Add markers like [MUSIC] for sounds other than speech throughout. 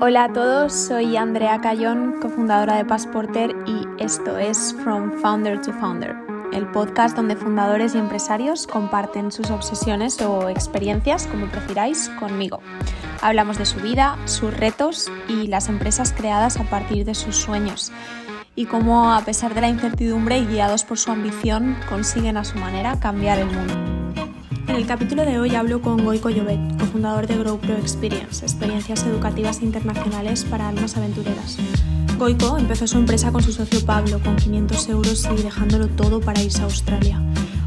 Hola a todos, soy Andrea Cayón, cofundadora de Passporter y esto es From Founder to Founder, el podcast donde fundadores y empresarios comparten sus obsesiones o experiencias, como prefiráis, conmigo. Hablamos de su vida, sus retos y las empresas creadas a partir de sus sueños y cómo, a pesar de la incertidumbre y guiados por su ambición, consiguen a su manera cambiar el mundo. En el capítulo de hoy hablo con Goico Llobet, cofundador de Grow Pro Experience, experiencias educativas internacionales para almas aventureras. Goico empezó su empresa con su socio Pablo, con 500 euros y dejándolo todo para irse a Australia.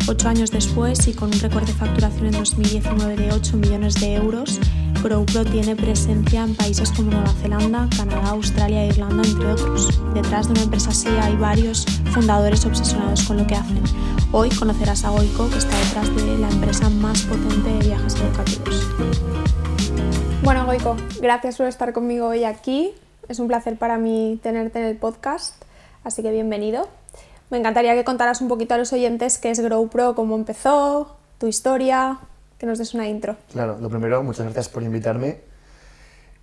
Ocho años después y con un récord de facturación en 2019 de 8 millones de euros, GrowPro tiene presencia en países como Nueva Zelanda, Canadá, Australia e Irlanda, entre otros. Detrás de una empresa así hay varios fundadores obsesionados con lo que hacen. Hoy conocerás a Goico, que está detrás de la empresa más potente de viajes educativos. Bueno, Goico, gracias por estar conmigo hoy aquí. Es un placer para mí tenerte en el podcast, así que bienvenido. Me encantaría que contaras un poquito a los oyentes qué es GrowPro, cómo empezó, tu historia, que nos des una intro. Claro, lo primero, muchas gracias por invitarme.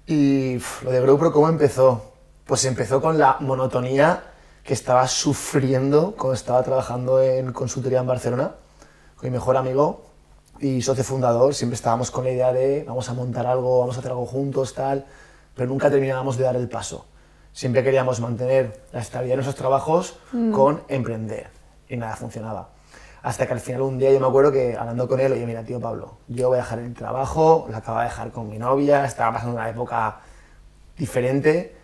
Y lo de GrowPro, ¿cómo empezó? Pues empezó con la monotonía que estaba sufriendo cuando estaba trabajando en consultoría en Barcelona con mi mejor amigo y socio fundador. Siempre estábamos con la idea de vamos a montar algo, vamos a hacer algo juntos, tal, pero nunca terminábamos de dar el paso siempre queríamos mantener la estabilidad de nuestros trabajos mm. con emprender y nada funcionaba. Hasta que al final un día yo me acuerdo que hablando con él, oye, mira, tío Pablo, yo voy a dejar el trabajo, lo acabo de dejar con mi novia, estaba pasando una época diferente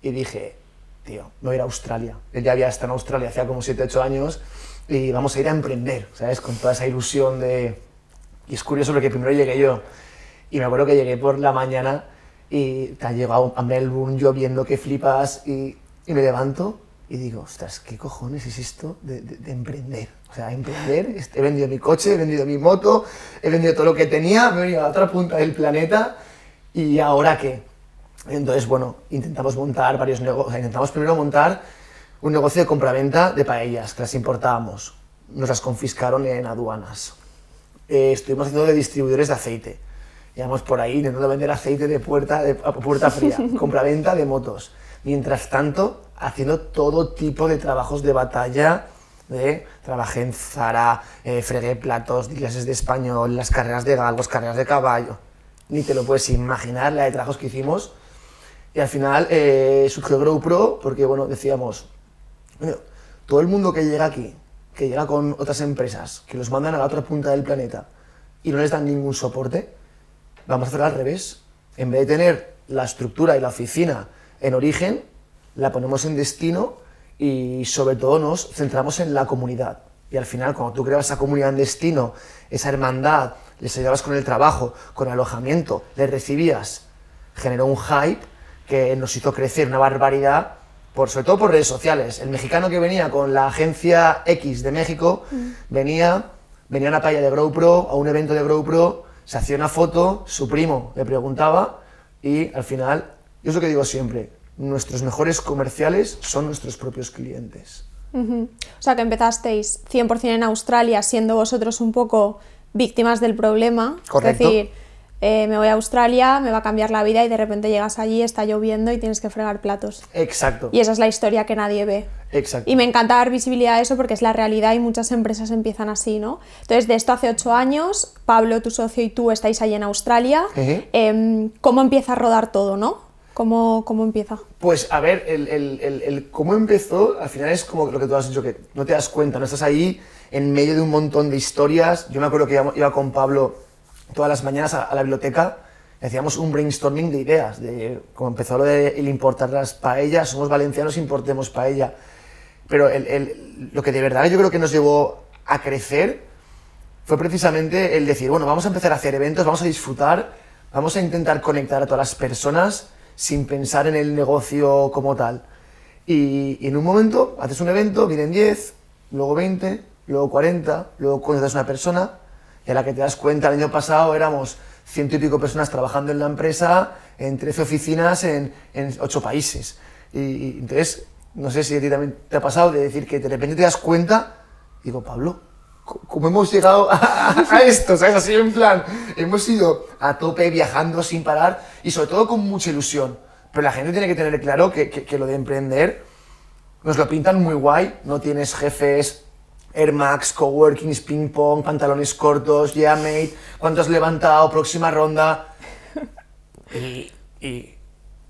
y dije, tío, me voy a ir a Australia. Él ya había estado en Australia hacía como 7, 8 años y vamos a ir a emprender, ¿sabes? Con toda esa ilusión de... Y es curioso porque primero llegué yo y me acuerdo que llegué por la mañana y te ha llegado a Melbourne lloviendo que flipas y, y, me levanto y digo, ostras, ¿qué cojones es esto de, de, emprender? O sea, emprender, he vendido mi coche, he vendido mi moto, he vendido todo lo que tenía, me he venido a la otra punta del planeta y ¿ahora qué? Entonces, bueno, intentamos montar varios negocios, intentamos primero montar un negocio de compraventa de paellas, que las importábamos, nos las confiscaron en aduanas. Eh, estuvimos haciendo de distribuidores de aceite íbamos por ahí intentando vender aceite de puerta, de, puerta fría, [LAUGHS] compraventa de motos. Mientras tanto, haciendo todo tipo de trabajos de batalla, de, trabajé en Zara, eh, fregué platos, clases de español, las carreras de galgos, carreras de caballo. Ni te lo puedes imaginar la de trabajos que hicimos. Y al final eh, surgió GrowPro porque, bueno, decíamos, todo el mundo que llega aquí, que llega con otras empresas, que los mandan a la otra punta del planeta y no les dan ningún soporte, vamos a hacer al revés. En vez de tener la estructura y la oficina en origen, la ponemos en destino y sobre todo nos centramos en la comunidad. Y al final, cuando tú creas esa comunidad en destino, esa hermandad, les ayudabas con el trabajo, con el alojamiento, les recibías, generó un hype que nos hizo crecer una barbaridad, por, sobre todo por redes sociales. El mexicano que venía con la agencia X de México, mm. venía, venía a una playa de GrowPro, a un evento de GrowPro, se hacía una foto, su primo le preguntaba y al final, yo es lo que digo siempre, nuestros mejores comerciales son nuestros propios clientes. O sea que empezasteis 100% en Australia siendo vosotros un poco víctimas del problema. Correcto. Es decir, eh, me voy a Australia, me va a cambiar la vida y de repente llegas allí, está lloviendo y tienes que fregar platos. Exacto. Y esa es la historia que nadie ve. Exacto. Y me encanta dar visibilidad a eso porque es la realidad y muchas empresas empiezan así, ¿no? Entonces, de esto hace ocho años, Pablo, tu socio y tú estáis ahí en Australia. Em, ¿Cómo empieza a rodar todo, no? ¿Cómo, ¿Cómo, empieza? Pues a ver, el, el, el, cómo empezó, al final es como lo que tú has dicho, que no te das cuenta, no estás ahí en medio de un montón de historias. Yo me acuerdo que iba con Pablo todas las mañanas a, la biblioteca hacíamos un brainstorming de ideas, de como empezó lo de el importar las paellas, somos valencianos, importemos paella. Pero lo que de verdad yo creo que nos llevó a crecer fue precisamente el decir, bueno, vamos a empezar a hacer eventos, vamos a disfrutar, vamos a intentar conectar a todas las personas sin pensar en el negocio como tal. Y, y en un momento haces un evento, vienen 10, luego 20, luego 40, luego conoces a una persona a la que te das cuenta, el año pasado éramos ciento y pico personas trabajando en la empresa, en 13 oficinas en, en 8 países. Y, entonces, no sé si a ti también te ha pasado de decir que de repente te das cuenta, digo, Pablo, ¿cómo hemos llegado a, esto? ¿Sabes? Así en plan, hemos ido a tope viajando sin parar y sobre todo con mucha ilusión. Pero la gente tiene que tener claro que, que, lo de emprender nos lo pintan muy guay, no tienes jefes, Air Max, coworkings, ping pong, pantalones cortos, yeah mate, cuánto has levantado, próxima ronda. Y,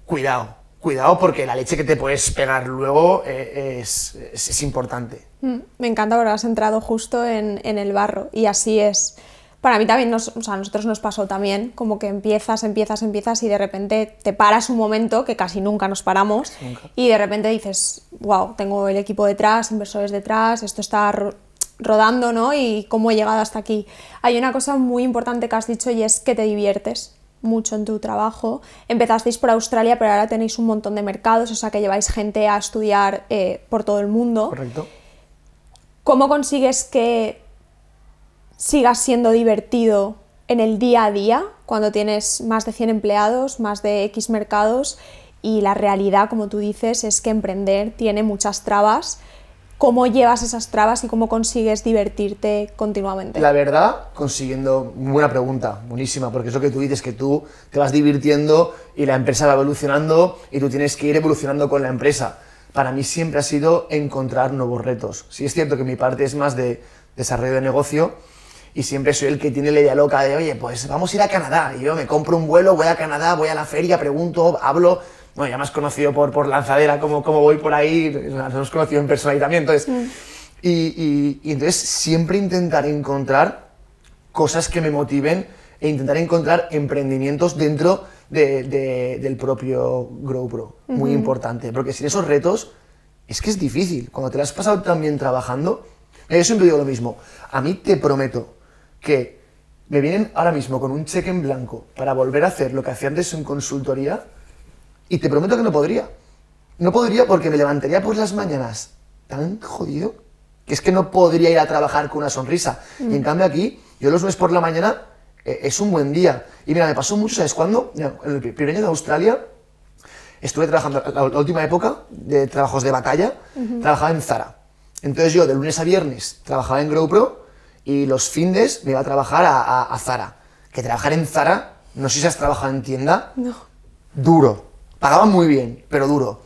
cuidado, cuidado porque la leche que te puedes pegar luego eh, es, importante. Mm, me encanta porque has entrado justo en, el barro y así es. Para mí también, nos, o sea, a nosotros nos pasó también, como que empiezas, empiezas, empiezas y de repente te paras un momento, que casi nunca nos paramos, y de repente dices, wow, tengo el equipo detrás, inversores detrás, esto está rodando, ¿no? Y cómo he llegado hasta aquí. Hay una cosa muy importante que has dicho y es que te diviertes mucho en tu trabajo. Empezasteis por Australia, pero ahora tenéis un montón de mercados, o sea que lleváis gente a estudiar eh, por todo el mundo. Correcto. ¿Cómo consigues que sigas siendo divertido en el día a día cuando tienes más de 100 empleados, más de X mercados y la realidad, como tú dices, es que emprender tiene muchas trabas? ¿Cómo llevas esas trabas y cómo consigues divertirte continuamente? La verdad, consiguiendo, buena pregunta, buenísima, porque es lo que tú dices, que tú te vas divirtiendo y la empresa va evolucionando y tú tienes que ir evolucionando con la empresa. Para mí siempre ha sido encontrar nuevos retos. Sí es cierto que mi parte es más de desarrollo de negocio y siempre soy el que tiene la idea loca de, oye, pues vamos a ir a Canadá. Y yo me compro un vuelo, voy a Canadá, voy a la feria, pregunto, hablo, bueno, ya me has conocido por, por lanzadera, como, como voy por ahí, nos hemos conocido en persona y también, entonces, mm. y, y, entonces siempre intentar encontrar cosas que me motiven e intentar encontrar emprendimientos dentro de, del propio GrowPro, muy importante, porque sin esos retos es que es difícil, cuando te lo has pasado tan bien trabajando, yo siempre digo lo mismo, a mí te prometo que me vienen ahora mismo con un cheque en blanco para volver a hacer lo que hacía antes en consultoría, y te prometo que no podría. No podría porque me levantaría por las mañanas tan jodido que es que no podría ir a trabajar con una sonrisa. Y en mm. cambio aquí, yo los lunes por la mañana eh, es un buen día. Y mira, me pasó mucho, ¿sabes cuándo? En el primer año de Australia estuve trabajando, la, última época de trabajos de batalla, trabajaba en Zara. Entonces yo de lunes a viernes trabajaba en GrowPro y los findes me iba a trabajar a, a Zara. Que trabajar en Zara, no sé si has trabajado en tienda, no. duro pagaban muy bien, pero duro.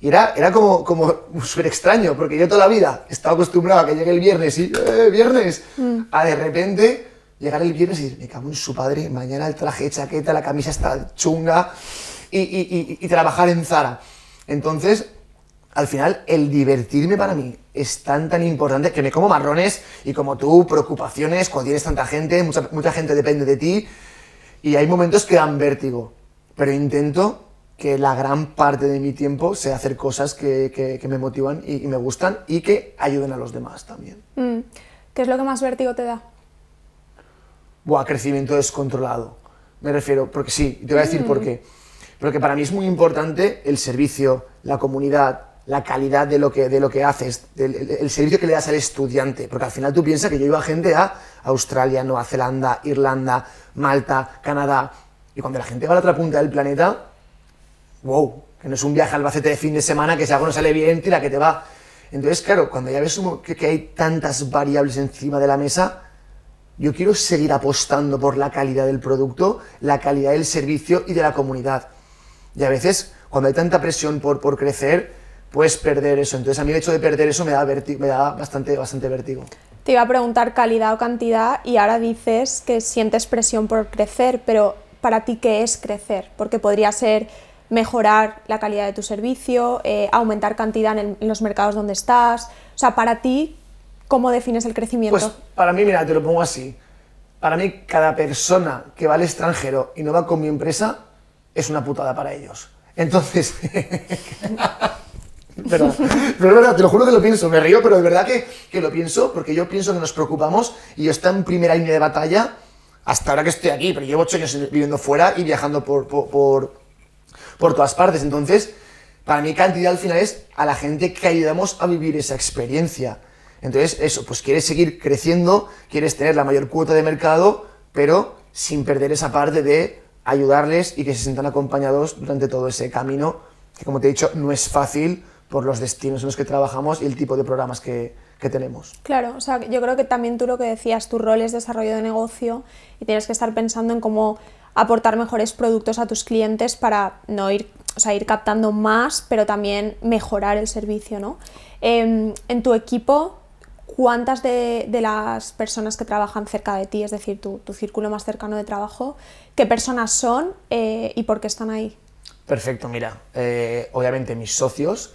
Y era, era como, como súper extraño, porque yo toda la vida estaba acostumbrado a que llegue el viernes y, ¡eh, viernes! Mm. A de repente llegar el viernes y me cago en su padre, mañana el traje, chaqueta, la camisa está chunga y, y, y, trabajar en Zara. Entonces, al final, el divertirme para mí es tan, tan importante que me como marrones y como tú, preocupaciones, cuando tienes tanta gente, mucha, mucha gente depende de ti y hay momentos que dan vértigo, pero intento que la gran parte de mi tiempo sea hacer cosas que, que, me motivan y, me gustan y que ayuden a los demás también. Mm. ¿Qué es lo que más vértigo te da? Buah, crecimiento descontrolado. Me refiero, porque sí, te voy a decir por mm. qué. Porque para mí es muy importante el servicio, la comunidad, la calidad de lo que, de lo que haces, el, servicio que le das al estudiante. Porque al final tú piensas que yo iba gente a Australia, Nueva Zelanda, Irlanda, Malta, Canadá. Y cuando la gente va a la otra punta del planeta, wow, que no es un viaje al Albacete de fin de semana que si algo no sale bien, tira que te va. Entonces, claro, cuando ya ves que, hay tantas variables encima de la mesa, yo quiero seguir apostando por la calidad del producto, la calidad del servicio y de la comunidad. Y a veces, cuando hay tanta presión por, por crecer, puedes perder eso. Entonces, a mí el hecho de perder eso me da, me da bastante, bastante vértigo. Te iba a preguntar calidad o cantidad y ahora dices que sientes presión por crecer, pero para ti, ¿qué es crecer? Porque podría ser mejorar la calidad de tu servicio, eh, aumentar cantidad en, los mercados donde estás. O sea, para ti, ¿cómo defines el crecimiento? Pues para mí, mira, te lo pongo así. Para mí, cada persona que va al extranjero y no va con mi empresa es una putada para ellos. Entonces, [LAUGHS] [LAUGHS] pero, pero es verdad, te lo juro que lo pienso, me río, pero es verdad que, que, lo pienso porque yo pienso que nos preocupamos y yo estoy en primera línea de batalla hasta ahora que estoy aquí, pero llevo ocho años viviendo fuera y viajando por, por por todas partes. Entonces, para mí cantidad al final es a la gente que ayudamos a vivir esa experiencia. Entonces, eso, pues quieres seguir creciendo, quieres tener la mayor cuota de mercado, pero sin perder esa parte de ayudarles y que se sientan acompañados durante todo ese camino, que como te he dicho, no es fácil por los destinos en los que trabajamos y el tipo de programas que, que tenemos. Claro, o sea, yo creo que también tú lo que decías, tu rol es desarrollo de negocio y tienes que estar pensando en cómo aportar mejores productos a tus clientes para no ir, o sea, ir captando más, pero también mejorar el servicio, ¿no? Em, en tu equipo, ¿cuántas de, las personas que trabajan cerca de ti, es decir, tu, círculo más cercano de trabajo, qué personas son eh, y por qué están ahí? Perfecto, mira, eh, obviamente mis socios,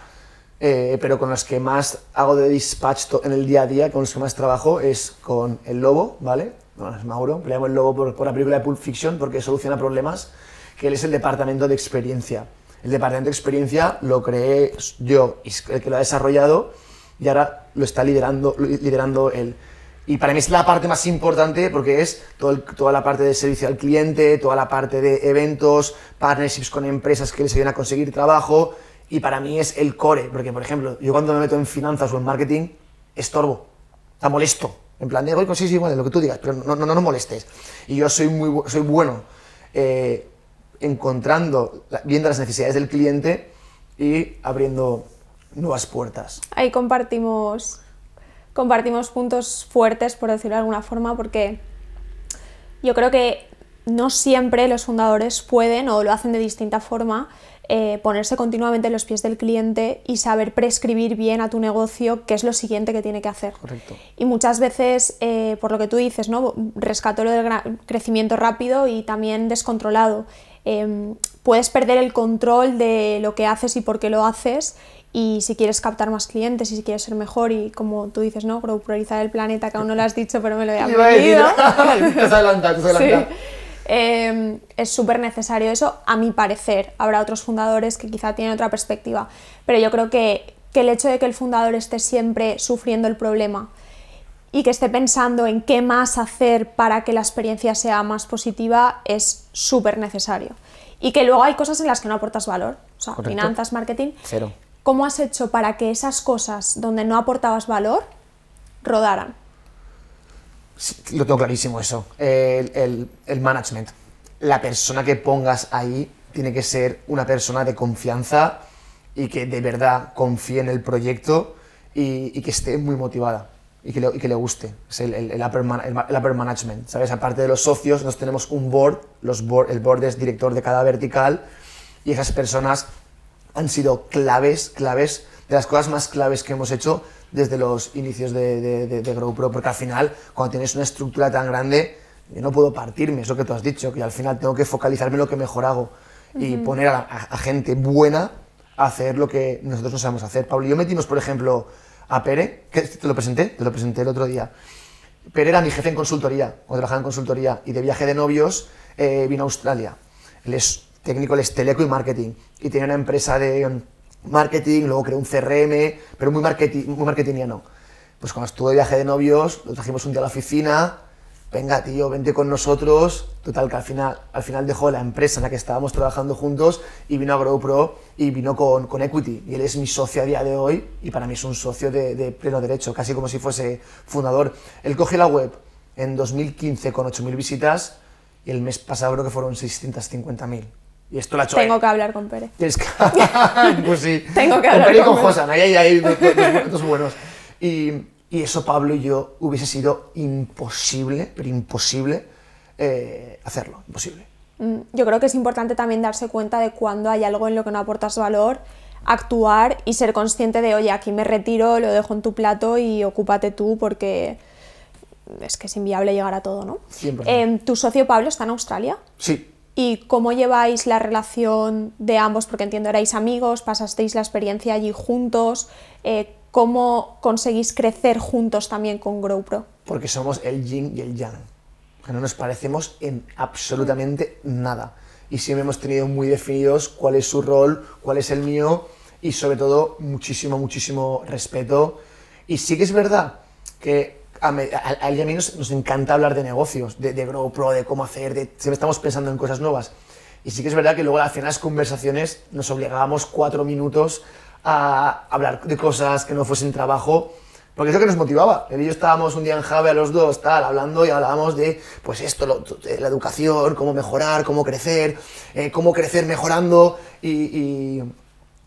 eh, pero con los que más hago de dispatch en el día a día, con los que más trabajo, es con el Lobo, ¿vale? Bueno, es Mauro, le llamo el Lobo por, la película de Pulp Fiction porque soluciona problemas, que él es el departamento de experiencia. El departamento de experiencia lo creé yo, el que lo ha desarrollado, y ahora lo está liderando, liderando él. Y para mí es la parte más importante porque es toda la parte de servicio al cliente, toda la parte de eventos, partnerships con empresas que les ayudan a conseguir trabajo, y para mí es el core, porque por ejemplo, yo cuando me meto en finanzas o en marketing, estorbo, está molesto. En plan, digo, sí, sí, bueno, lo que tú digas, pero no, no, no molestes. Y yo soy, muy, soy bueno eh, encontrando, viendo las necesidades del cliente y abriendo nuevas puertas. Ahí compartimos, compartimos puntos fuertes, por decirlo de alguna forma, porque yo creo que no siempre los fundadores pueden o lo hacen de distinta forma eh, ponerse continuamente en los pies del cliente y saber prescribir bien a tu negocio qué es lo siguiente que tiene que hacer. Correcto. Y muchas veces, eh, por lo que tú dices, ¿no? rescato lo del crecimiento rápido y también descontrolado. Em, puedes perder el control de lo que haces y por qué lo haces y si quieres captar más clientes y si quieres ser mejor y como tú dices, ¿no? Priorizar el planeta, que aún no lo has dicho, pero me lo he [LAUGHS] aprendido. [LAUGHS] te has adelantado, te has [LAUGHS] adelantado. Em, es súper necesario eso, a mi parecer. Habrá otros fundadores que quizá tienen otra perspectiva, pero yo creo que, el hecho de que el fundador esté siempre sufriendo el problema y que esté pensando en qué más hacer para que la experiencia sea más positiva es súper necesario. Y que luego hay cosas en las que no aportas valor, o sea, finanzas, marketing. Cero. ¿Cómo has hecho para que esas cosas donde no aportabas valor rodaran? Lo tengo clarísimo eso. El, el, management. La persona que pongas ahí tiene que ser una persona de confianza y que de verdad confíe en el proyecto y, que esté muy motivada y que le, que le guste. Es el, el, upper upper management, ¿sabes? Aparte de los socios, nos tenemos un board, los board, el board es director de cada vertical y esas personas han sido claves, claves, de las cosas más claves que hemos hecho desde los inicios de, de, de, GrowPro, porque al final, cuando tienes una estructura tan grande, yo no puedo partirme, eso que tú has dicho, que al final tengo que focalizarme en lo que mejor hago y poner a, gente buena a hacer lo que nosotros no sabemos hacer. Pablo y yo metimos, por ejemplo, a Pere, que te lo presenté, te lo presenté el otro día. Pere era mi jefe en consultoría, o trabajaba en consultoría, y de viaje de novios eh, vino a Australia. Él es técnico, él es teleco y marketing, y tiene una empresa de marketing, luego creó un CRM, pero muy, marketing, muy marketingiano. Pues cuando estuve de viaje de novios, lo trajimos un día a la oficina, venga tío, vente con nosotros, total que al final, al final dejó la empresa en la que estábamos trabajando juntos y vino a GrowPro y vino con, con Equity y él es mi socio a día de hoy y para mí es un socio de, de pleno derecho, casi como si fuese fundador. Él cogió la web en 2015 con 8.000 visitas y el mes pasado creo que fueron 650.000. Y esto la Tengo que hablar con Pere. [LAUGHS] pues sí. Tengo que hablar con Pere y con Josan, ahí hay dos, buenos. Y, y, eso Pablo y yo hubiese sido imposible, pero imposible eh, hacerlo, imposible. Mm, yo creo que es importante también darse cuenta de cuando hay algo en lo que no aportas valor, actuar y ser consciente de, oye, aquí me retiro, lo dejo en tu plato y ocúpate tú porque es que es inviable llegar a todo, ¿no? Eh, ¿Tu socio Pablo está en Australia? Sí, ¿Y cómo lleváis la relación de ambos? Porque entiendo, erais amigos, pasasteis la experiencia allí juntos. Eh, ¿Cómo conseguís crecer juntos también con GrowPro? Porque somos el yin y el yang. Que no nos parecemos en absolutamente nada. Y siempre hemos tenido muy definidos cuál es su rol, cuál es el mío y sobre todo muchísimo, muchísimo respeto. Y sí que es verdad que a, él y a mí nos, encanta hablar de negocios, de, de GrowPro, de cómo hacer, de, siempre estamos pensando en cosas nuevas. Y sí que es verdad que luego final las conversaciones nos obligábamos cuatro minutos a hablar de cosas que no fuesen trabajo, porque es lo que nos motivaba. Él y yo estábamos un día en Jave a los dos, tal, hablando y hablábamos de, pues esto, la educación, cómo mejorar, cómo crecer, eh, cómo crecer mejorando y,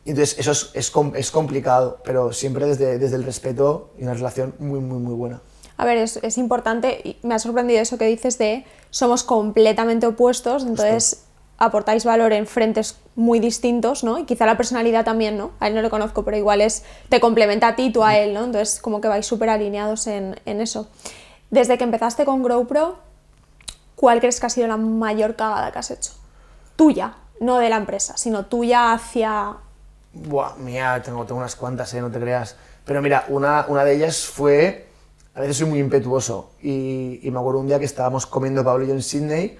Y entonces eso es, es, es complicado, pero siempre desde, desde el respeto y una relación muy, muy, muy buena. A ver, es, es importante, y me ha sorprendido eso que dices de somos completamente opuestos, entonces aportáis valor en frentes muy distintos, ¿no? Y quizá la personalidad también, ¿no? A él no le conozco, pero igual es, te complementa a ti, tú a él, ¿no? Entonces como que vais súper alineados en, en eso. Desde que empezaste con GrowPro, ¿cuál crees que ha sido la mayor cagada que has hecho? Tuya, no de la empresa, sino tuya hacia... Buah, mía, tengo, tengo unas cuantas, ¿eh? no te creas. Pero mira, una, una de ellas fue, a veces soy muy impetuoso, y, y me acuerdo un día que estábamos comiendo Pablo y yo en Sydney,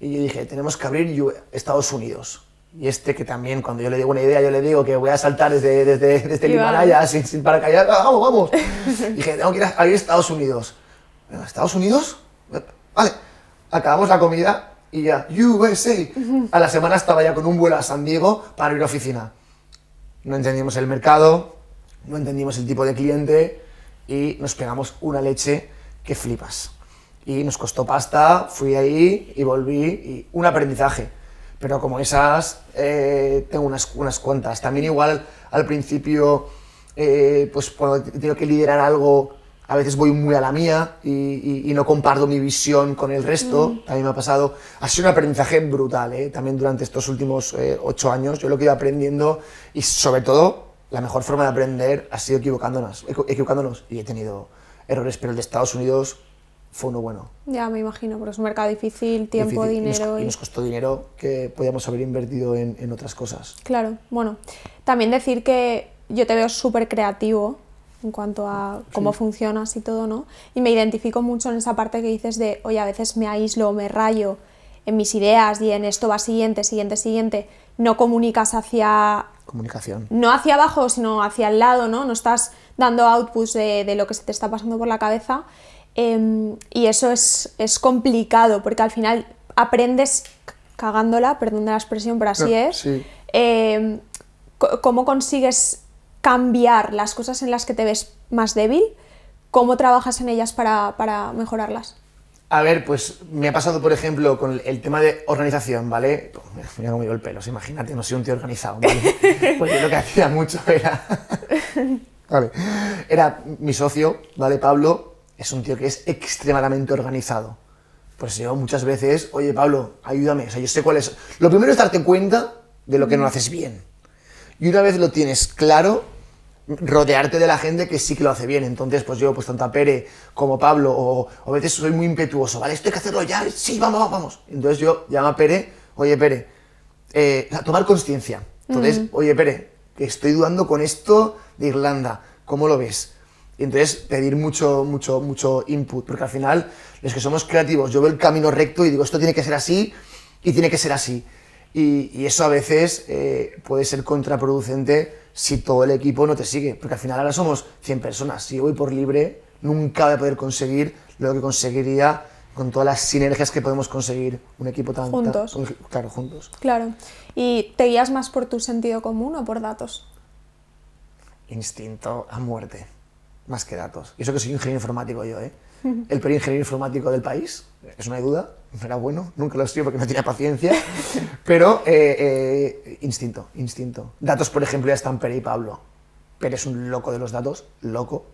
y yo dije, tenemos que abrir Estados Unidos. Y este que también, cuando yo le digo una idea, yo le digo que voy a saltar desde, desde, desde el Y. Himalaya sin, sin paracaídas, ¡Ah, vamos, vamos. [LAUGHS] dije, tengo que ir a abrir Estados Unidos. ¿Estados Unidos? Vale, acabamos la comida y ya, USA. A la semana estaba ya con un vuelo a San Diego para abrir oficina no entendíamos el mercado, no entendíamos el tipo de cliente y nos pegamos una leche que flipas. Y nos costó pasta, fui ahí y volví, y un aprendizaje. Pero como esas, eh, tengo unas, unas cuantas. También igual al principio, eh, pues cuando tengo que liderar algo, a veces voy muy a la mía y, y- y no comparto mi visión con el resto. También me ha pasado. Ha sido un aprendizaje brutal, ¿eh? también durante estos últimos eh, ocho años. Yo lo que he ido aprendiendo y sobre todo, la mejor forma de aprender ha sido equivocándonos, equi- equivocándonos. Y he tenido errores, pero el de Estados Unidos fue uno bueno. Ya me imagino, porque es un mercado difícil, tiempo, Difícil. Y nos- dinero y y... nos costó dinero que podíamos haber invertido en, en otras cosas. Claro, bueno, también decir que yo te veo súper creativo en cuanto a cómo funcionas y todo, ¿no? Y me identifico mucho en esa parte que dices de, oye, a veces me aíslo, me rayo en mis ideas y en esto va siguiente, siguiente, siguiente. No comunicas hacia, Comunicación. no hacia abajo, sino hacia el lado, ¿no? No estás dando outputs de, de lo que se te está pasando por la cabeza. Em, y eso es, es complicado, porque al final aprendes cagándola, perdón de la expresión, pero así No, es. sí. Em, ¿Cómo consigues cambiar las cosas en las que te ves más débil? ¿Cómo trabajas en ellas para, para mejorarlas? A ver, pues me ha pasado, por ejemplo, con el, tema de organización, ¿vale? Pues, Mira, cómo llevo el pelo, imagínate, no soy un tío organizado, ¿vale? [LAUGHS] Pues yo lo que hacía mucho era... [LAUGHS] Vale. Era mi socio, ¿vale? Pablo, es un tío que es extremadamente organizado. Pues yo muchas veces, oye Pablo, ayúdame, o sea, yo sé cuál es... Lo primero es darte cuenta de lo que no haces bien. Y una vez lo tienes claro, rodearte de la gente que sí que lo hace bien. Entonces, pues yo, pues tanto a Pere como Pablo, o, o a veces soy muy impetuoso, ¿vale? Esto hay que hacerlo ya, sí, vamos, vamos, vamos. Entonces yo llamo a Pere, oye Pere, eh, a tomar conciencia. Entonces, oye Pere, que estoy dudando con esto de Irlanda, ¿cómo lo ves? Y entonces pedir mucho, mucho, mucho input, porque al final, los que somos creativos, yo veo el camino recto y digo, esto tiene que ser así y tiene que ser así. Y, y eso a veces eh, puede ser contraproducente si todo el equipo no te sigue, porque al final ahora somos 100 personas. Si yo voy por libre, nunca voy a poder conseguir lo que conseguiría con todas las sinergias que podemos conseguir un equipo tan... tan- Juntos. claro, juntos. Claro. ¿Y te guías más por tu sentido común o por datos? Instinto a muerte, más que datos. Y eso que soy ingeniero informático yo, ¿eh? [LAUGHS] El peor ingeniero informático del país, eso no hay duda, no era bueno, nunca lo he sido porque no tenía paciencia, [LAUGHS] pero eh, eh, instinto, instinto. Datos, por ejemplo, ya están Pere y Pablo. Pere es un loco de los datos, loco,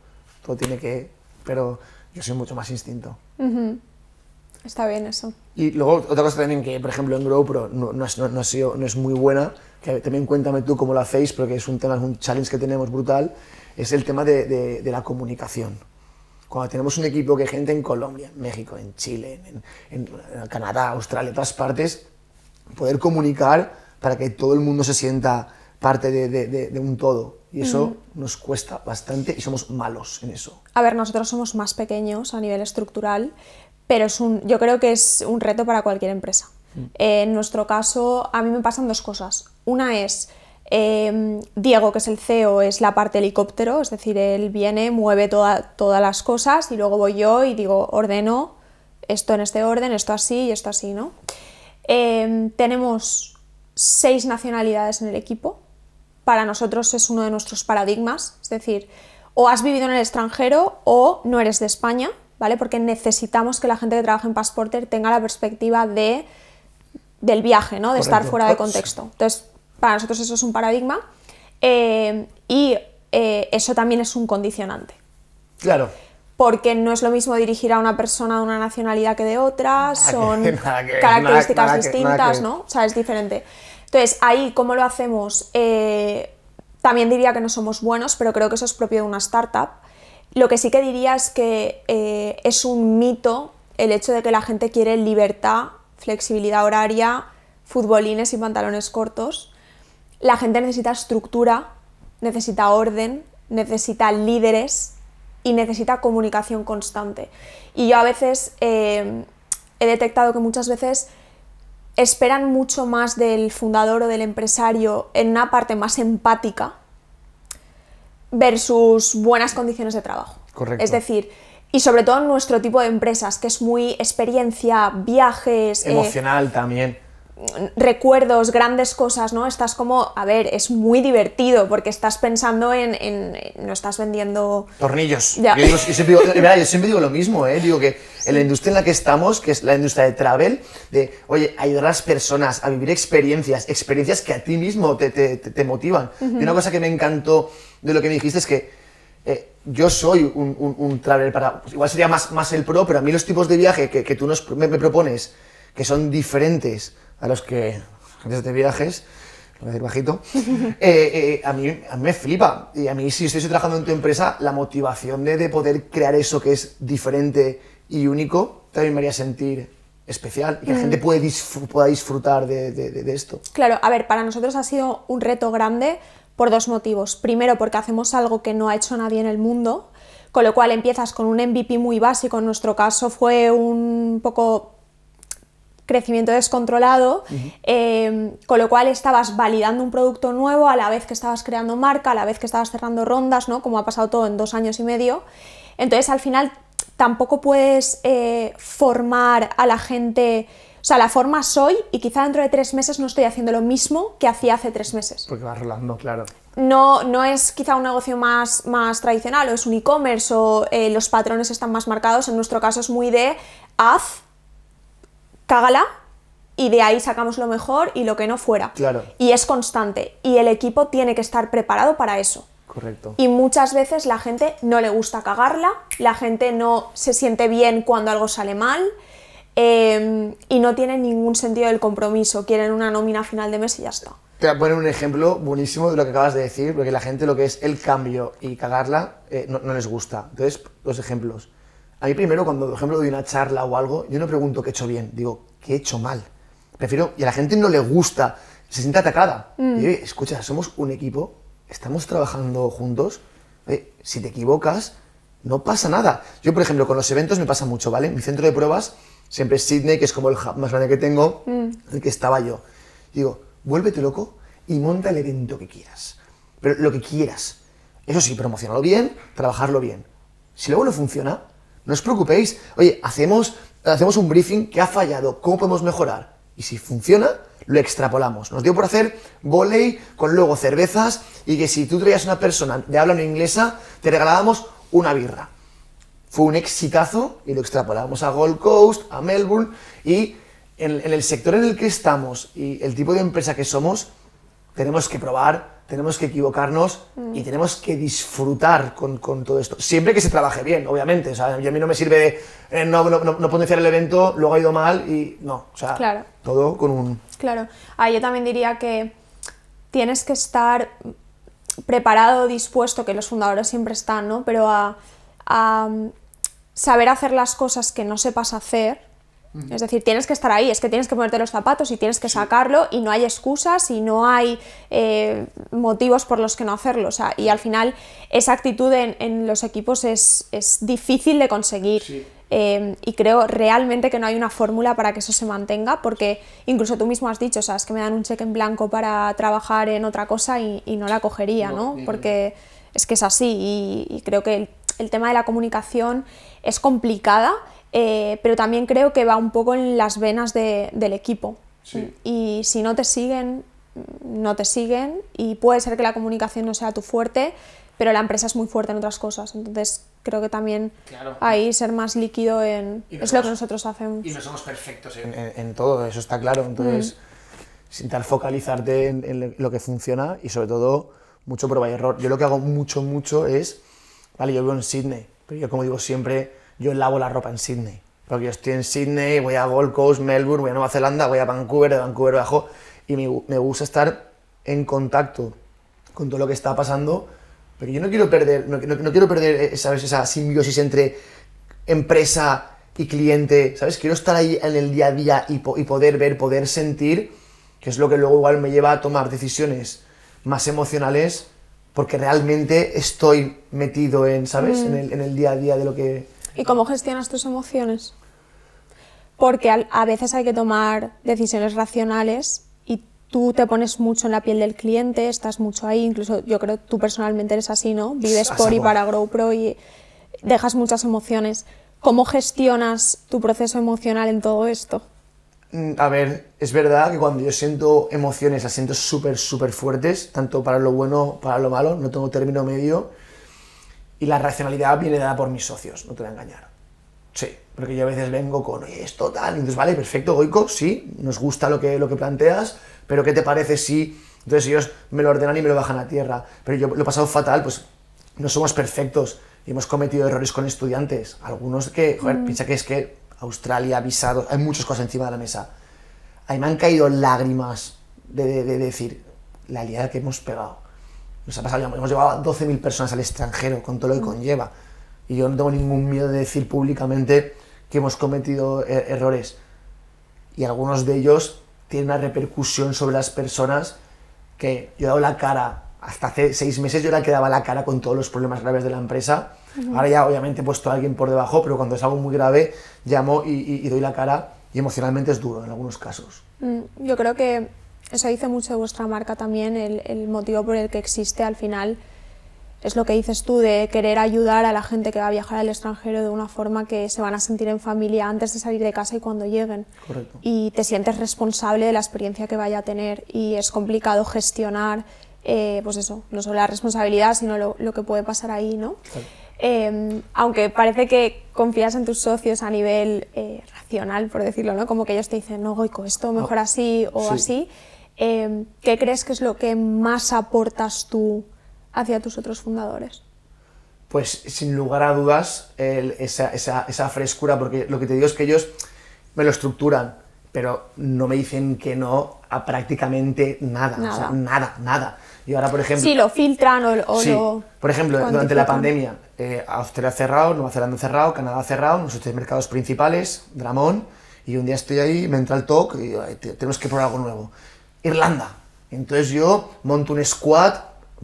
todo tiene que... Pero yo soy mucho más instinto. Está bien eso. Y luego otra cosa también que, por ejemplo, en GrowPro no, no, es, no, no ha sido- no es muy buena, que también cuéntame tú cómo lo hacéis, porque es un tema, es un challenge que tenemos brutal, es el tema de, de- de la comunicación. Cuando tenemos un equipo que hay gente en Colombia, en México, en Chile, en, en- en Canadá, Australia, en todas partes, poder comunicar para que todo el mundo se sienta parte de, de- de- de un todo. Y eso nos cuesta bastante y somos malos en eso. A ver, nosotros somos más pequeños a nivel estructural, pero es un, yo creo que es un reto para cualquier empresa. Eh, en nuestro caso, a mí me pasan dos cosas. Una es, eh, Diego, que es el CEO, es la parte helicóptero, es decir, él viene, mueve toda- todas las cosas y luego voy yo y digo, ordeno esto en este orden, esto así y esto así, ¿no? Eh, tenemos seis nacionalidades en el equipo. Para nosotros es uno de nuestros paradigmas, es decir, o has vivido en el extranjero o no eres de España, ¿vale? Porque necesitamos que la gente que trabaja en Passporter tenga la perspectiva de, del viaje, ¿no? De estar fuera de Pues- contexto. Entonces, para nosotros eso es un paradigma. Eh, y eh, eso también es un condicionante. Claro. Porque no es lo mismo dirigir a una persona de una nacionalidad que de otra, que- son [LAUGHS] que- características nada- distintas, que- ¿no? O sea, es diferente. Entonces, ahí, ¿cómo lo hacemos? Eh, también diría que no somos buenos, pero creo que eso es propio de una startup. Lo que sí que diría es que eh, es un mito el hecho de que la gente quiere libertad, flexibilidad horaria, futbolines y pantalones cortos. La gente necesita estructura, necesita orden, necesita líderes y necesita comunicación constante. Y yo a veces eh, he detectado que muchas veces esperan mucho más del fundador o del empresario en una parte más empática versus buenas condiciones de trabajo. Correcto. Es decir, y sobre todo en nuestro tipo de empresas, que es muy experiencia, viajes, eh, Emocional también. Recuerdos, grandes cosas, ¿no? Estás como, a ver, es muy divertido porque estás pensando en, en- en- no estás vendiendo... Tornillos. Yo, digo- yo siempre digo, verdad, yo siempre digo lo mismo, ¿eh? Digo que en la industria en la que estamos, que es la industria de travel, de, oye, ayudar a las personas a vivir experiencias, experiencias que a ti mismo te, te- te- te motivan. Y una cosa que me encantó de lo que me dijiste es que eh, yo soy un, un, un traveler para... igual sería más, más el pro, pero a mí los tipos de viaje que, que tú nos, me, me propones, que son diferentes a los que agencias de viajes, lo voy a decir bajito, [LAUGHS] eh, eh, a, mí, a mí me flipa. Y a mí, si estoy trabajando en tu empresa, la motivación de, de poder crear eso que es diferente y único también me haría sentir especial y que la gente puede disfr- pueda disfrutar de, de- de- de esto. Claro, a ver, para nosotros ha sido un reto grande por dos motivos. Primero, porque hacemos algo que no ha hecho nadie en el mundo, con lo cual empiezas con un MVP muy básico. En nuestro caso fue un poco crecimiento descontrolado, eh, con lo cual estabas validando un producto nuevo a la vez que estabas creando marca, a la vez que estabas cerrando rondas, ¿no? Como ha pasado todo en dos años y medio. Entonces, al final, tampoco puedes eh, formar a la gente. O sea, la formas hoy y quizá dentro de tres meses no estoy haciendo lo mismo que hacía hace tres meses Porque vas rolando, claro. no, no es quizá un negocio más, más tradicional o es un e-commerce o eh, los patrones están más marcados. En nuestro caso es muy de haz, cágala y de ahí sacamos lo mejor y lo que no fuera. Claro. Y es constante y el equipo tiene que estar preparado para eso. Correcto. Y muchas veces la gente no le gusta cagarla, la gente no se siente bien cuando algo sale mal eh, y no tiene ningún sentido del compromiso. Quieren una nómina final de mes y ya está. Te voy a poner un ejemplo buenísimo de lo que acabas de decir, porque la gente lo que es el cambio y cagarla eh, no, no les gusta. Entonces, los ejemplos. A mí primero, cuando por ejemplo doy una charla o algo, yo no pregunto qué he hecho bien, digo, ¿qué he hecho mal? Prefiero, y a la gente no le gusta, se siente atacada. Y, oye, escucha, somos un equipo, estamos trabajando juntos, oye, si te equivocas, no pasa nada. Yo, por ejemplo, con los eventos me pasa mucho, ¿vale? Mi centro de pruebas siempre es Sydney, que es como el hub más grande que tengo, en el que estaba yo. Digo, vuélvete loco y monta el evento que quieras. Pero lo que quieras. Eso sí, promocionarlo bien, trabajarlo bien. Si luego no funciona, no os preocupéis. Oye, hacemos, hacemos un briefing que ha fallado, ¿cómo podemos mejorar? Y si funciona, lo extrapolamos. Nos dio por hacer volei con luego cervezas y que si tú traías una persona de habla no inglesa, te regalábamos una birra. Fue un exitazo y lo extrapolamos a Gold Coast, a Melbourne y en, en el sector en el que estamos y el tipo de empresa que somos, tenemos que probar, tenemos que equivocarnos y tenemos que disfrutar con, con todo esto. Siempre que se trabaje bien, obviamente. O sea, a mí no me sirve de eh, no, no, no, no potenciar el evento, luego ha ido mal y no. O sea, Claro. todo con un... Claro. Ah, yo también diría que tienes que estar preparado, dispuesto, que los fundadores siempre están, ¿no? Pero a, a, mm, saber hacer las cosas que no sepas hacer. Es decir, tienes que estar ahí, es que tienes que ponerte los zapatos y tienes que sacarlo y no hay excusas y no hay eh, motivos por los que no hacerlo. O sea, y al final esa actitud en, en los equipos es, es difícil de conseguir. Sí. Eh, y creo realmente que no hay una fórmula para que eso se mantenga, porque incluso tú mismo has dicho, o sea, es que me dan un cheque en blanco para trabajar en otra cosa y, y no la cogería, No, Porque es que es así y, y creo que el, el tema de la comunicación es complicada, eh, pero también creo que va un poco en las venas de- del equipo. Sí. Y si no te siguen, no te siguen y puede ser que la comunicación no sea tu fuerte, pero la empresa es muy fuerte en otras cosas. Entonces creo que también Claro. ahí ser más líquido en... No es lo somos- que nosotros hacemos. Y no somos perfectos en, en- en todo, eso está claro. Entonces, intentar focalizarte en, en lo que funciona y sobre todo, mucho prueba y error. Yo lo que hago mucho, mucho es, vale, yo vivo en Sydney, pero yo como digo siempre, yo lavo la ropa en Sydney. Porque yo estoy en Sydney, voy a Gold Coast, Melbourne, voy a Nueva Zelanda, voy a Vancouver, de Vancouver bajo, y me, me gusta estar en contacto con todo lo que está pasando, pero yo no quiero perder, no, no- no quiero perder ¿sabes? esa simbiosis entre empresa y cliente, ¿sabes? Quiero estar ahí en el día a día y, po- y poder ver, poder sentir, que es lo que luego igual me lleva a tomar decisiones más emocionales, porque realmente estoy metido en, ¿sabes? En, el, en el día a día de lo que... ¿Y cómo gestionas tus emociones? Porque a veces hay que tomar decisiones racionales y tú te pones mucho en la piel del cliente, estás mucho ahí, incluso yo creo que tú personalmente eres así, ¿no? Vives A por y para GrowPro y dejas muchas emociones. ¿Cómo gestionas tu proceso emocional en todo esto? Mm, A ver, es verdad que cuando yo siento emociones, las siento súper, súper fuertes, tanto para lo bueno, para lo malo, no tengo término medio. Y la racionalidad viene dada por mis socios, no te voy a engañar. Sí, porque yo a veces vengo con, oye, esto tal, y entonces, vale, perfecto, Goico, sí, nos gusta lo que, lo que planteas, pero ¿qué te parece si...? Entonces ellos me lo ordenan y me lo bajan a tierra. Pero yo lo he pasado fatal, pues no somos perfectos y hemos cometido errores con estudiantes. Algunos que, joder, piensa que es que Australia, visados, hay muchas cosas encima de la mesa. A mí me han caído lágrimas de, de- de decir la liada que hemos pegado. Nos ha pasado, hemos llevado a 12.000 personas al extranjero con todo lo que conlleva. Y yo no tengo ningún miedo de decir públicamente que hemos cometido eh, errores. Y algunos de ellos tienen una repercusión sobre las personas que yo he dado la cara. Hasta hace seis meses yo era que daba la cara con todos los problemas graves de la empresa. Ahora ya obviamente he puesto a alguien por debajo, pero cuando es algo muy grave llamo y, y- y doy la cara y emocionalmente es duro en algunos casos. Mm, Yo creo que eso dice mucho de vuestra marca también, el, el motivo por el que existe al final es lo que dices tú de querer ayudar a la gente que va a viajar al extranjero de una forma que se van a sentir en familia antes de salir de casa y cuando lleguen. Correcto. Y te sientes responsable de la experiencia que vaya a tener y es complicado gestionar, eh, pues eso, no solo la responsabilidad, sino lo, lo que puede pasar ahí, ¿no? Claro. Eh, aunque parece que confías en tus socios a nivel eh, racional, por decirlo, ¿no? Como que ellos te dicen, no, Goico, esto mejor así o Sí. así. Eh, ¿Qué crees que es lo que más aportas tú hacia tus otros fundadores? Pues sin lugar a dudas, el- esa, esa- esa frescura, porque lo que te digo es que ellos me lo estructuran, pero no me dicen que no a prácticamente nada, o sea, Nada. nada, nada. Y ahora, por ejemplo... Sí, lo filtran o, o Sí, lo... por ejemplo, durante la pandemia, eh, Australia cerrado, Nueva Zelanda cerrado, Canadá cerrado, nuestros tres mercados principales, Dramón, y un día estoy ahí, me entra el talk y digo, "Ay, te- tenemos que probar algo nuevo. Irlanda. Entonces yo monto un squad,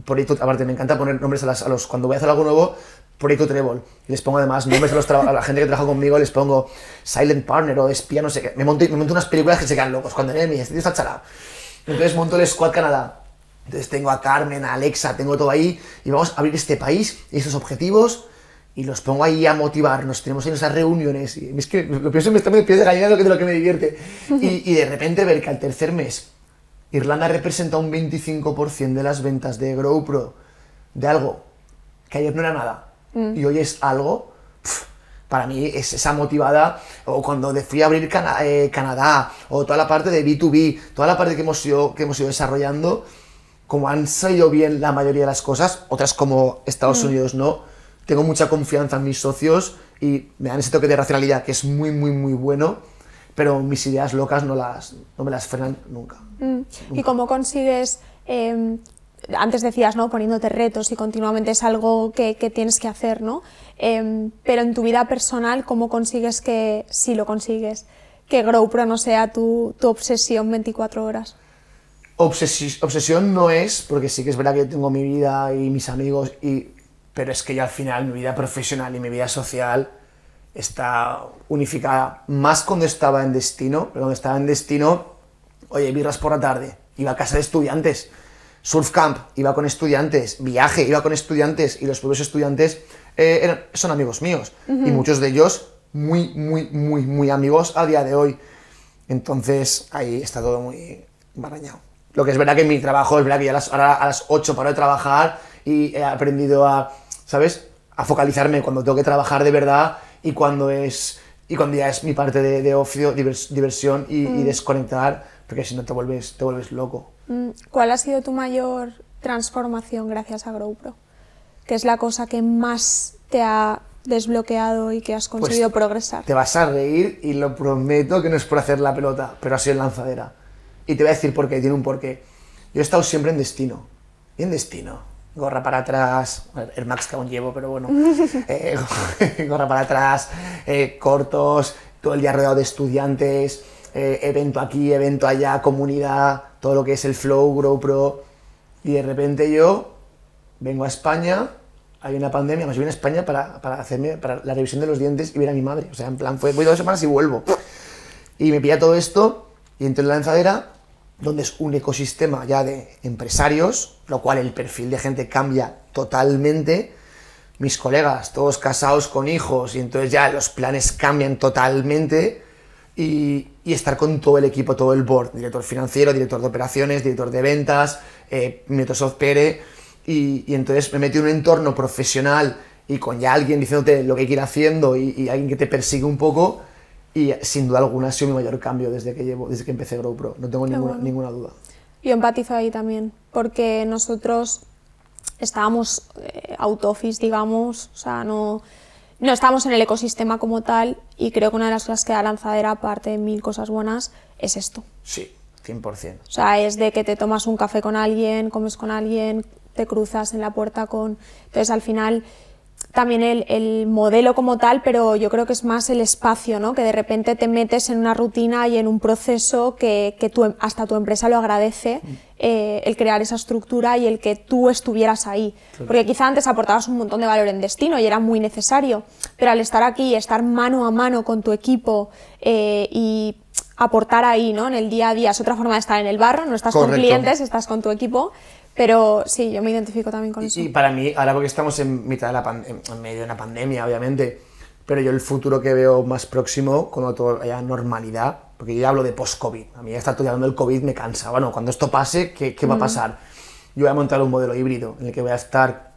proyecto, aparte me encanta poner nombres a, las- a los, cuando voy a hacer algo nuevo, proyecto Trébol. Y les pongo además nombres a, los a la gente que trabaja conmigo, les pongo Silent Partner o Espía, no sé qué. Me monto, me monto unas películas que se quedan locos. Cuando viene mi, este tío está chalado. Entonces monto el Squad Canadá. Entonces tengo a Carmen, a Alexa, tengo todo ahí y vamos a abrir este país y estos objetivos y los pongo ahí a motivarnos. Tenemos ahí esas reuniones y es que lo pienso me está me de gallina de lo que me divierte. Y, y de repente ver que al tercer mes Irlanda representa un 25% de las ventas de GrowPro de algo que ayer no era nada y hoy es algo, pf, para mí es esa motivada, o cuando fui a abrir Cana- eh, Canadá, o toda la parte de B2B, toda la parte que hemos ido, que hemos ido desarrollando, como han salido bien la mayoría de las cosas, otras como Estados Unidos no, tengo mucha confianza en mis socios y me dan ese toque de racionalidad que es muy, muy, muy bueno, pero mis ideas locas no, las, no me las frenan nunca. Mm. ¿Y cómo consigues, eh, antes decías, ¿no? Poniéndote retos y continuamente es algo que, que tienes que hacer, ¿no? Eh, pero en tu vida personal, ¿cómo consigues que, si lo consigues, que GrowPro no sea tu, tu obsesión 24 horas? Obsesi- obsesión no es, porque sí que es verdad que tengo mi vida y mis amigos, y, pero es que yo al final mi vida profesional y mi vida social está unificada. Más cuando estaba en destino, pero cuando estaba en destino, oye, birras por la tarde, iba a casa de estudiantes, surf camp, iba con estudiantes, viaje, iba con estudiantes, y los propios estudiantes eh, eran- son amigos míos, y muchos de ellos muy, muy, muy, muy amigos a día de hoy. Entonces ahí está todo muy embarañado. Lo que es verdad que mi trabajo es verdad que ya a las, ahora a las 8 paro de trabajar y he aprendido a, ¿sabes? A focalizarme cuando tengo que trabajar de verdad y cuando es y cuando ya es mi parte de, de ocio, divers- diversión y, y desconectar, porque si no te vuelves, te vuelves loco. Mm, ¿Cuál ha sido tu mayor transformación gracias a GrowPro? ¿Qué es la cosa que más te ha desbloqueado y que has Pues conseguido progresar? Te vas a reír y lo prometo que no es por hacer la pelota, pero ha sido en lanzadera. Y te voy a decir por qué, tiene un porqué. Yo he estado siempre en destino. Y en destino. Gorra para atrás, el Max que aún llevo, pero bueno. [LAUGHS] eh, [LAUGHS] gorra para atrás, eh, cortos, todo el día rodeado de estudiantes, eh, evento aquí, evento allá, comunidad, todo lo que es el Flow, GrowPro. Y de repente yo vengo a España, hay una pandemia, me voy a España para, para hacerme para la revisión de los dientes y ver a mi madre. O sea, en plan, fue, voy dos semanas y vuelvo. Y me pilla todo esto y entro en la lanzadera, donde es un ecosistema ya de empresarios, lo cual el perfil de gente cambia totalmente. Mis colegas, todos casados con hijos, y entonces ya los planes cambian totalmente. Y, estar con todo el equipo, todo el board, director financiero, director de operaciones, director de ventas, eh, Microsoft Pere, y, y entonces me metí en un entorno profesional y con ya alguien diciéndote lo que hay que haciendo y, y alguien que te persigue un poco, y sin duda alguna ha sido mi mayor cambio desde que, llevo, desde que empecé GrowPro, no tengo ninguna, bueno. ninguna duda. Yo empatizo ahí también, porque nosotros estábamos eh, out office, digamos, o sea, no, no estábamos en el ecosistema como tal, y creo que una de las cosas que da lanzadera, aparte de mil cosas buenas, es esto. Sí, 100%. O sea, es de que te tomas un café con alguien, comes con alguien, te cruzas en la puerta con... Entonces, al final, también el, el modelo como tal, pero yo creo que es más el espacio, ¿no? Que de repente te metes en una rutina y en un proceso que, que tu, hasta tu empresa lo agradece, eh, el crear esa estructura y el que tú estuvieras ahí. Porque quizá antes aportabas un montón de valor en destino y era muy necesario, pero al estar aquí, estar mano a mano con tu equipo eh, y aportar ahí, ¿no? En el día a día es otra forma de estar en el barro, no estás con clientes, estás con tu equipo, pero sí, yo me identifico también con eso. Y, y para mí, ahora porque estamos en mitad de la pan- en medio de una pandemia, obviamente, pero yo el futuro que veo más próximo, cuando todo haya normalidad, porque yo ya hablo de post-COVID, a mí ya estar hablando del COVID me cansa. Bueno, cuando esto pase, ¿qué, qué va a pasar? Yo voy a montar un modelo híbrido en el que voy a estar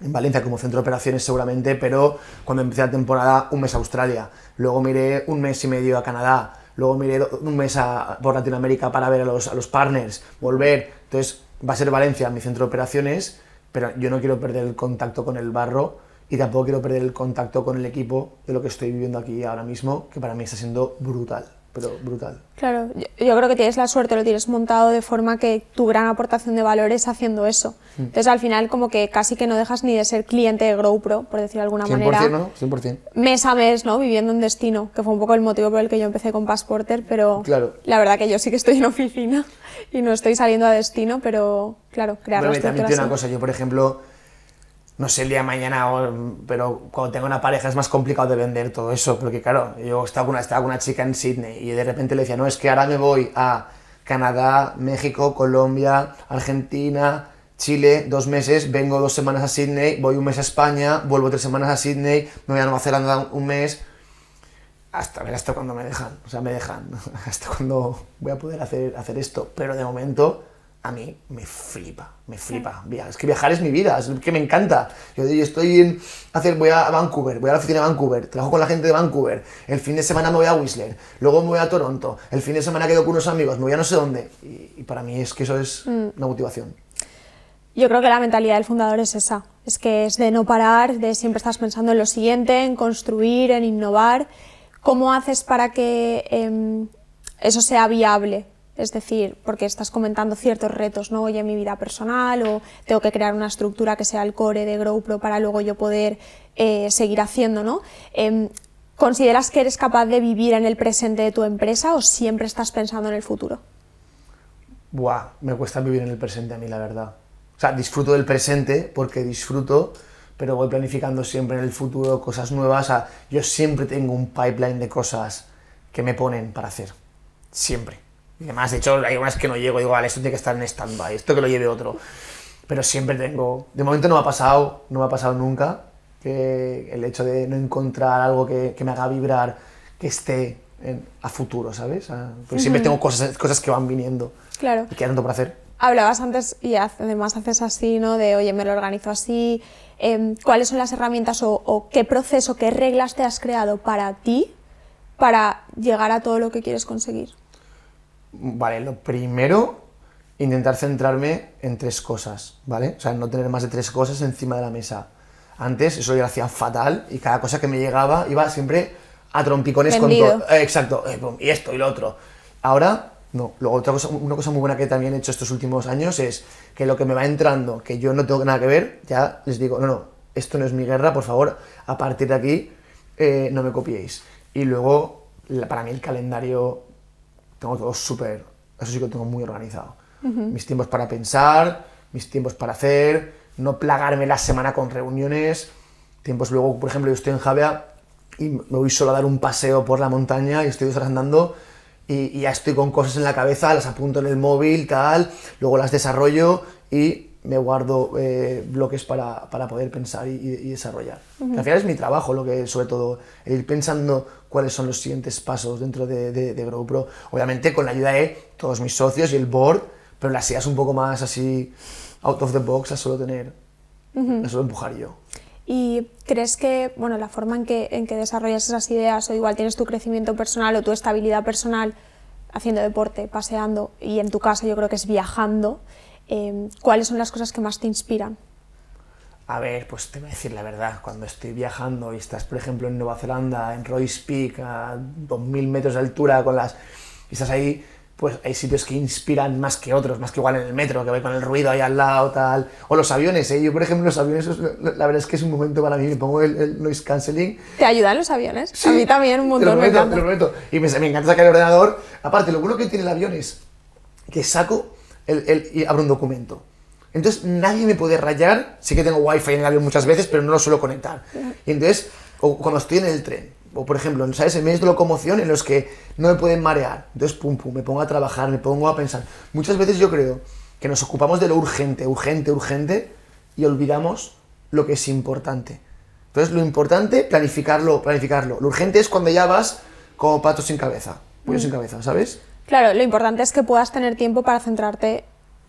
en Valencia como centro de operaciones seguramente, pero cuando empiece la temporada un mes a Australia, luego miré un mes y medio a Canadá, luego miré un mes a, por Latinoamérica para ver a los, a los partners, volver, entonces va a ser Valencia mi centro de operaciones, pero yo no quiero perder el contacto con el barro y tampoco quiero perder el contacto con el equipo de lo que estoy viviendo aquí ahora mismo, que para mí está siendo brutal, pero brutal. Claro, yo, yo creo que tienes la suerte, lo tienes montado de forma que tu gran aportación de valor es haciendo eso. Entonces al final como que casi que no dejas ni de ser cliente de GrowPro, por decirlo de alguna 100%, manera, ¿no? 100%. mes a mes, ¿no? Viviendo en destino, que fue un poco el motivo por el que yo empecé con Passporter, pero Claro. la verdad que yo sí que estoy en oficina [LAUGHS] y no estoy saliendo a destino, pero claro, crear Bueno, también tiene una cosa, yo por ejemplo, no sé el día de mañana, pero cuando tengo una pareja es más complicado de vender todo eso, porque claro, yo estaba con una, estaba con una chica en Sydney y de repente le decía, no, es que ahora me voy a Canadá, México, Colombia, Argentina, Chile, dos meses, vengo dos semanas a Sydney, voy un mes a España, vuelvo tres semanas a Sydney, me voy a Nueva Zelanda un mes, hasta ver hasta cuándo me dejan, o sea, me dejan, [LAUGHS] hasta cuándo voy a poder hacer, hacer esto, pero de momento a mí me flipa, me flipa, es que viajar es mi vida, es que me encanta, yo, yo estoy en, hacer, voy a Vancouver, voy a la oficina de Vancouver, trabajo con la gente de Vancouver, el fin de semana me voy a Whistler, luego me voy a Toronto, el fin de semana quedo con unos amigos, me voy a no sé dónde, y, y para mí es que eso es una motivación. Yo creo que la mentalidad del fundador es esa, es que es de no parar, de siempre estás pensando en lo siguiente, en construir, en innovar. ¿Cómo haces para que em, eso sea viable? Es decir, porque estás comentando ciertos retos, ¿no? Oye, mi vida personal o tengo que crear una estructura que sea el core de GrowPro para luego yo poder eh, seguir haciendo, ¿no? Em, ¿Consideras que eres capaz de vivir en el presente de tu empresa o siempre estás pensando en el futuro? Buah, me cuesta vivir en el presente a mí, la verdad. O sea, disfruto del presente porque disfruto, pero voy planificando siempre en el futuro cosas nuevas. Yo siempre tengo un pipeline de cosas que me ponen para hacer. Siempre. Y además, de hecho, hay unas que no llego. Digo, vale, esto tiene que estar en stand-by, esto que lo lleve otro. Pero siempre tengo... De momento no me ha pasado, no me ha pasado nunca, que el hecho de no encontrar algo que, que me haga vibrar, que esté en- a futuro, ¿sabes? Ah, Porque siempre tengo cosas, cosas que van viniendo Claro. y que tanto por hacer. Hablabas antes y además haces así, ¿no? De, oye, me lo organizo así. Em, ¿Cuáles son las herramientas o, o qué proceso, qué reglas te has creado para ti para llegar a todo lo que quieres conseguir? Vale, lo primero intentar centrarme en tres cosas, ¿vale? O sea, no tener más de tres cosas encima de la mesa. Antes eso yo lo hacía fatal y cada cosa que me llegaba iba siempre a trompicones con todo. Eh, exacto, eh, y esto y lo otro. Ahora, no. Luego, otra cosa, una cosa muy buena que también he hecho estos últimos años es que lo que me va entrando, que yo no tengo nada que ver, ya les digo, no, no, esto no es mi guerra, por favor, a partir de aquí eh, no me copiéis. Y luego, la- para mí el calendario, tengo todo súper, eso sí que lo tengo muy organizado. Mis tiempos para pensar, mis tiempos para hacer, no plagarme la semana con reuniones, tiempos luego, por ejemplo, yo estoy en Javea y me voy solo a dar un paseo por la montaña y estoy dos horas andando y, y ya estoy con cosas en la cabeza, las apunto en el móvil, tal, luego las desarrollo y me guardo eh, bloques para, para poder pensar y, y- desarrollar. Que al final es mi trabajo, lo que sobre todo, el ir pensando cuáles son los siguientes pasos dentro de, de, de GrowPro, obviamente con la ayuda de todos mis socios y el board, pero las ideas un poco más así out of the box las suelo tener, las suelo empujar yo. ¿Y crees que bueno, la forma en que, en que desarrollas esas ideas, o igual tienes tu crecimiento personal o tu estabilidad personal haciendo deporte, paseando, y en tu caso yo creo que es viajando, eh, ¿cuáles son las cosas que más te inspiran? A ver, pues te voy a decir la verdad, cuando estoy viajando y estás, por ejemplo, en Nueva Zelanda, en Royce Peak, a 2.000 metros de altura, con las... y estás ahí, pues hay sitios que inspiran más que otros, más que igual en el metro, que voy con el ruido ahí al lado, tal... O los aviones, ¿eh? Yo, por ejemplo, los aviones, es- la verdad es que es un momento para mí, me pongo el, el noise cancelling ¿Te ayudan los aviones? Sí, a mí también un te lo montón me prometo, encanta. te lo prometo. Y me, me encanta sacar el ordenador. Aparte, lo bueno que tiene el avión es que saco el, el- y abro un documento. Entonces nadie me puede rayar. Sí que tengo wifi en el avión muchas veces, pero no lo suelo conectar. Y entonces, o cuando estoy en el tren, o por ejemplo, ¿sabes? En medios de locomoción en los que no me pueden marear. Entonces, pum, pum, me pongo a trabajar, me pongo a pensar. Muchas veces yo creo que nos ocupamos de lo urgente, urgente, urgente, y olvidamos lo que es importante. Entonces, lo importante, planificarlo, planificarlo. Lo urgente es cuando ya vas como pato sin cabeza, pollo sin cabeza, ¿sabes? Claro, lo importante es que puedas tener tiempo para centrarte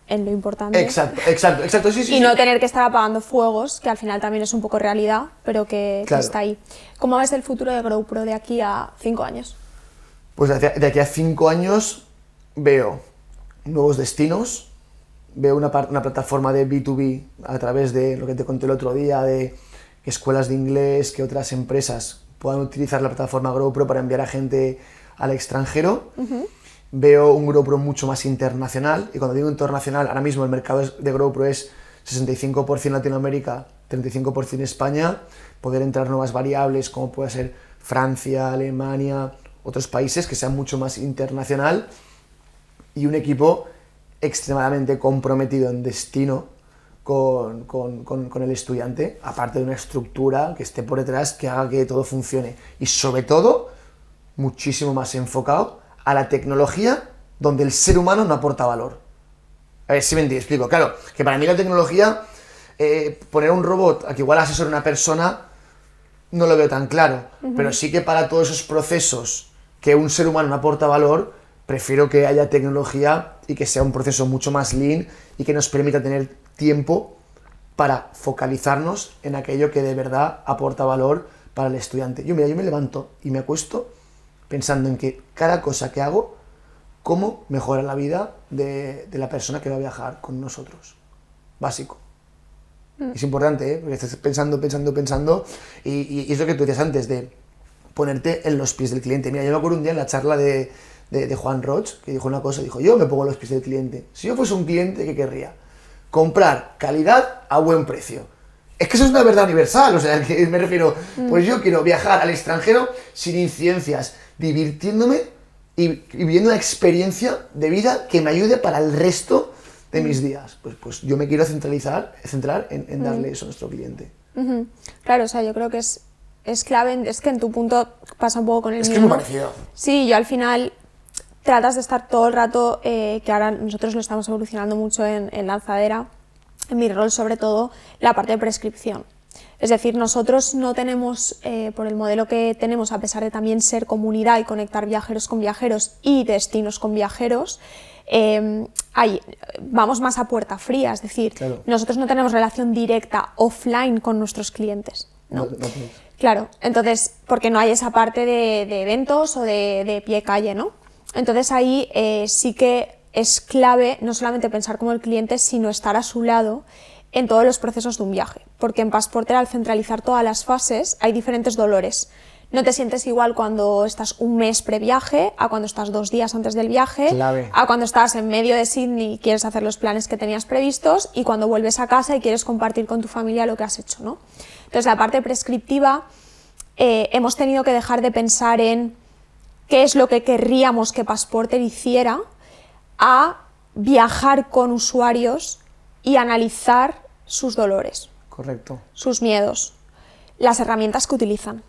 en lo importante. Exacto, exacto, exacto, sí, sí. y sí. no tener que estar apagando fuegos, que al final también es un poco realidad, pero que, está ahí. ¿Cómo ves el futuro de GrowPro de aquí a cinco años? Pues de aquí, a cinco años veo nuevos destinos, veo una, una plataforma de B2B a través de lo que te conté el otro día, de escuelas de inglés, que otras empresas puedan utilizar la plataforma GrowPro para enviar a gente al extranjero. Veo un GrowPro mucho más internacional, y cuando digo internacional, ahora mismo el mercado de GrowPro es 65% Latinoamérica, 35% España, poder entrar nuevas variables como puede ser Francia, Alemania, otros países que sean mucho más internacional y un equipo extremadamente comprometido en destino con, con- con- con el estudiante, aparte de una estructura que esté por detrás que haga que todo funcione. Y sobre todo, muchísimo más enfocado a la tecnología donde el ser humano no aporta valor. A ver si me explico. Claro, que para mí la tecnología, eh, poner un robot a que igual asesore a una persona, no lo veo tan claro. Pero sí que para todos esos procesos que un ser humano no aporta valor, prefiero que haya tecnología y que sea un proceso mucho más lean y que nos permita tener tiempo para focalizarnos en aquello que de verdad aporta valor para el estudiante. Yo, mira, yo me levanto y me acuesto pensando en que cada cosa que hago, cómo mejora la vida de, de la persona que va a viajar con nosotros. Básico. Es importante, ¿eh? porque estás pensando, pensando, pensando, y, y- y es lo que tú decías antes, de ponerte en los pies del cliente. Mira, yo me acuerdo un día en la charla de, de- de Juan Roch, que dijo una cosa, dijo, yo me pongo en los pies del cliente. Si yo fuese un cliente, ¿qué querría? Comprar calidad a buen precio. Es que eso es una verdad universal, o sea, [LAUGHS] que me refiero, pues yo quiero viajar al extranjero sin incidencias, divirtiéndome y, y viviendo una experiencia de vida que me ayude para el resto de mis días. Pues, pues yo me quiero centralizar, centrar en, en darle eso a nuestro cliente. Claro, o sea, yo creo que es, es clave, en- es que en tu punto pasa un poco con el Es que es muy parecido. Sí, yo al final tratas de estar todo el rato, eh, que ahora nosotros lo estamos evolucionando mucho en, en lanzadera, en mi rol sobre todo, la parte de prescripción. Es decir, nosotros no tenemos, eh, por el modelo que tenemos, a pesar de también ser comunidad y conectar viajeros con viajeros y destinos con viajeros, eh, hay- vamos más a puerta fría, es decir, Claro. nosotros no tenemos relación directa offline con nuestros clientes. ¿no? No- no tenéis. Claro, entonces, porque no hay esa parte de, de eventos o de, de pie calle, ¿no? Entonces ahí eh, sí que es clave no solamente pensar como el cliente, sino estar a su lado en todos los procesos de un viaje. Porque en Passporter, al centralizar todas las fases, hay diferentes dolores. No te sientes igual cuando estás un mes previaje, a cuando estás dos días antes del viaje, Clave. a cuando estás en medio de Sydney y quieres hacer los planes que tenías previstos y cuando vuelves a casa y quieres compartir con tu familia lo que has hecho, ¿no? Entonces, la parte prescriptiva, eh, hemos tenido que dejar de pensar en qué es lo que querríamos que Passporter hiciera a viajar con usuarios y analizar sus dolores Correcto. sus miedos, las herramientas que utilizan.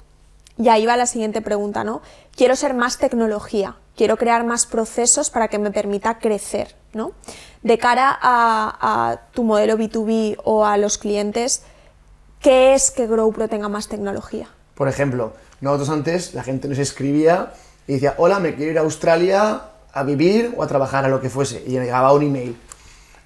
Y ahí va la siguiente pregunta, ¿no? Quiero ser más tecnología, quiero crear más procesos para que me permita crecer, ¿no? De cara a, a tu modelo B2B o a los clientes, ¿qué es que GrowPro tenga más tecnología? Por ejemplo, nosotros antes la gente nos escribía y decía, hola, me quiero ir a Australia a vivir o a trabajar, a lo que fuese, y llegaba un email.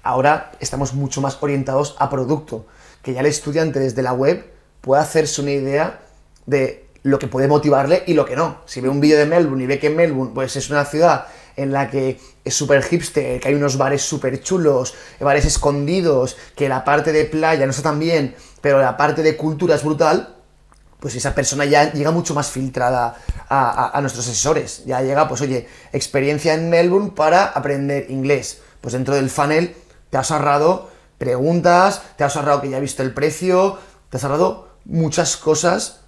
Ahora estamos mucho más orientados a producto, que ya el estudiante desde la web puede hacerse una idea de lo que puede motivarle y lo que no. Si ve un vídeo de Melbourne y ve que Melbourne pues, es una ciudad en la que es súper hipster, que hay unos bares súper chulos, bares escondidos, que la parte de playa no está tan bien, pero la parte de cultura es brutal, pues esa persona ya llega mucho más filtrada a, a- nuestros asesores. Ya llega, pues oye, experiencia en Melbourne para aprender inglés. Pues dentro del funnel te has ahorrado preguntas, te has ahorrado que ya he visto el precio, te has ahorrado muchas cosas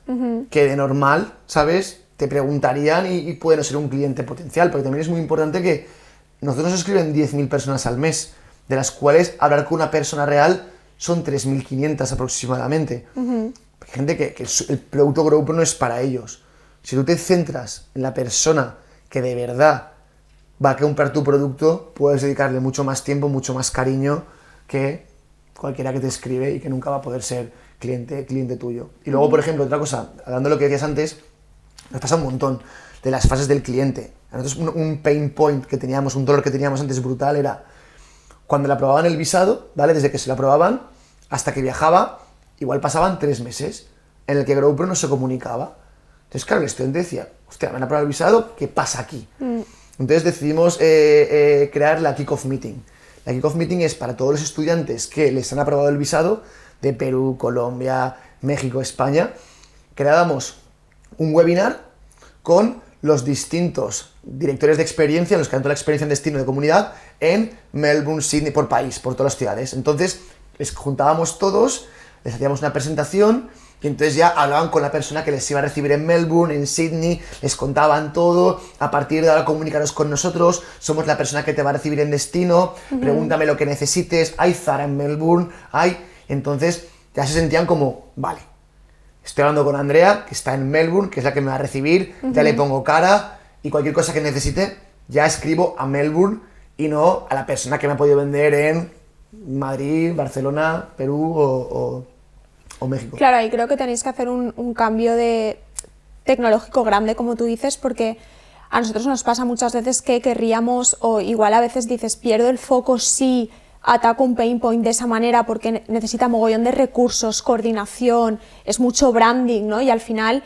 que de normal, ¿sabes? Te preguntarían y, y puede no ser un cliente potencial, porque también es muy importante que nosotros nos escriben 10.000 personas al mes, de las cuales hablar con una persona real son 3.500 aproximadamente. Hay gente que, el producto GrowPro no es para ellos. Si tú te centras en la persona que de verdad va a comprar tu producto, puedes dedicarle mucho más tiempo, mucho más cariño que cualquiera que te escribe y que nunca va a poder ser cliente, cliente tuyo. Y luego, por ejemplo, otra cosa, hablando de lo que decías antes, nos pasa un montón de las fases del cliente. A nosotros un, un pain point que teníamos, un dolor que teníamos antes brutal era cuando le aprobaban el visado, ¿vale? Desde que se lo aprobaban hasta que viajaba, igual pasaban tres meses en el que GrowPro no se comunicaba. Entonces, claro, el estudiante decía, hostia, me han aprobado el visado, ¿qué pasa aquí? Entonces decidimos eh, eh, crear la Kickoff Meeting. La Kickoff Meeting es para todos los estudiantes que les han aprobado el visado de Perú, Colombia, México, España. Creábamos un webinar con los distintos directores de experiencia, los que han toda la experiencia en destino de comunidad, en Melbourne, Sydney, por país, por todas las ciudades. Entonces, les juntábamos todos, les hacíamos una presentación y entonces ya hablaban con la persona que les iba a recibir en Melbourne, en Sydney, les contaban todo, a partir de ahora comunicaros con nosotros, somos la persona que te va a recibir en destino, pregúntame lo que necesites, hay Zara en Melbourne, hay... Entonces ya se sentían como, vale, Estoy hablando con Andrea, que está en Melbourne, que es la que me va a recibir, ya le pongo cara y cualquier cosa que necesite, ya escribo a Melbourne y no a la persona que me ha podido vender en Madrid, Barcelona, Perú o, o- o México. Claro, y creo que tenéis que hacer un, un cambio de tecnológico grande, como tú dices, porque a nosotros nos pasa muchas veces que querríamos, o igual a veces dices, pierdo el foco si ataco un pain point de esa manera porque ne- necesita mogollón de recursos, coordinación, es mucho branding, ¿no? Y al final,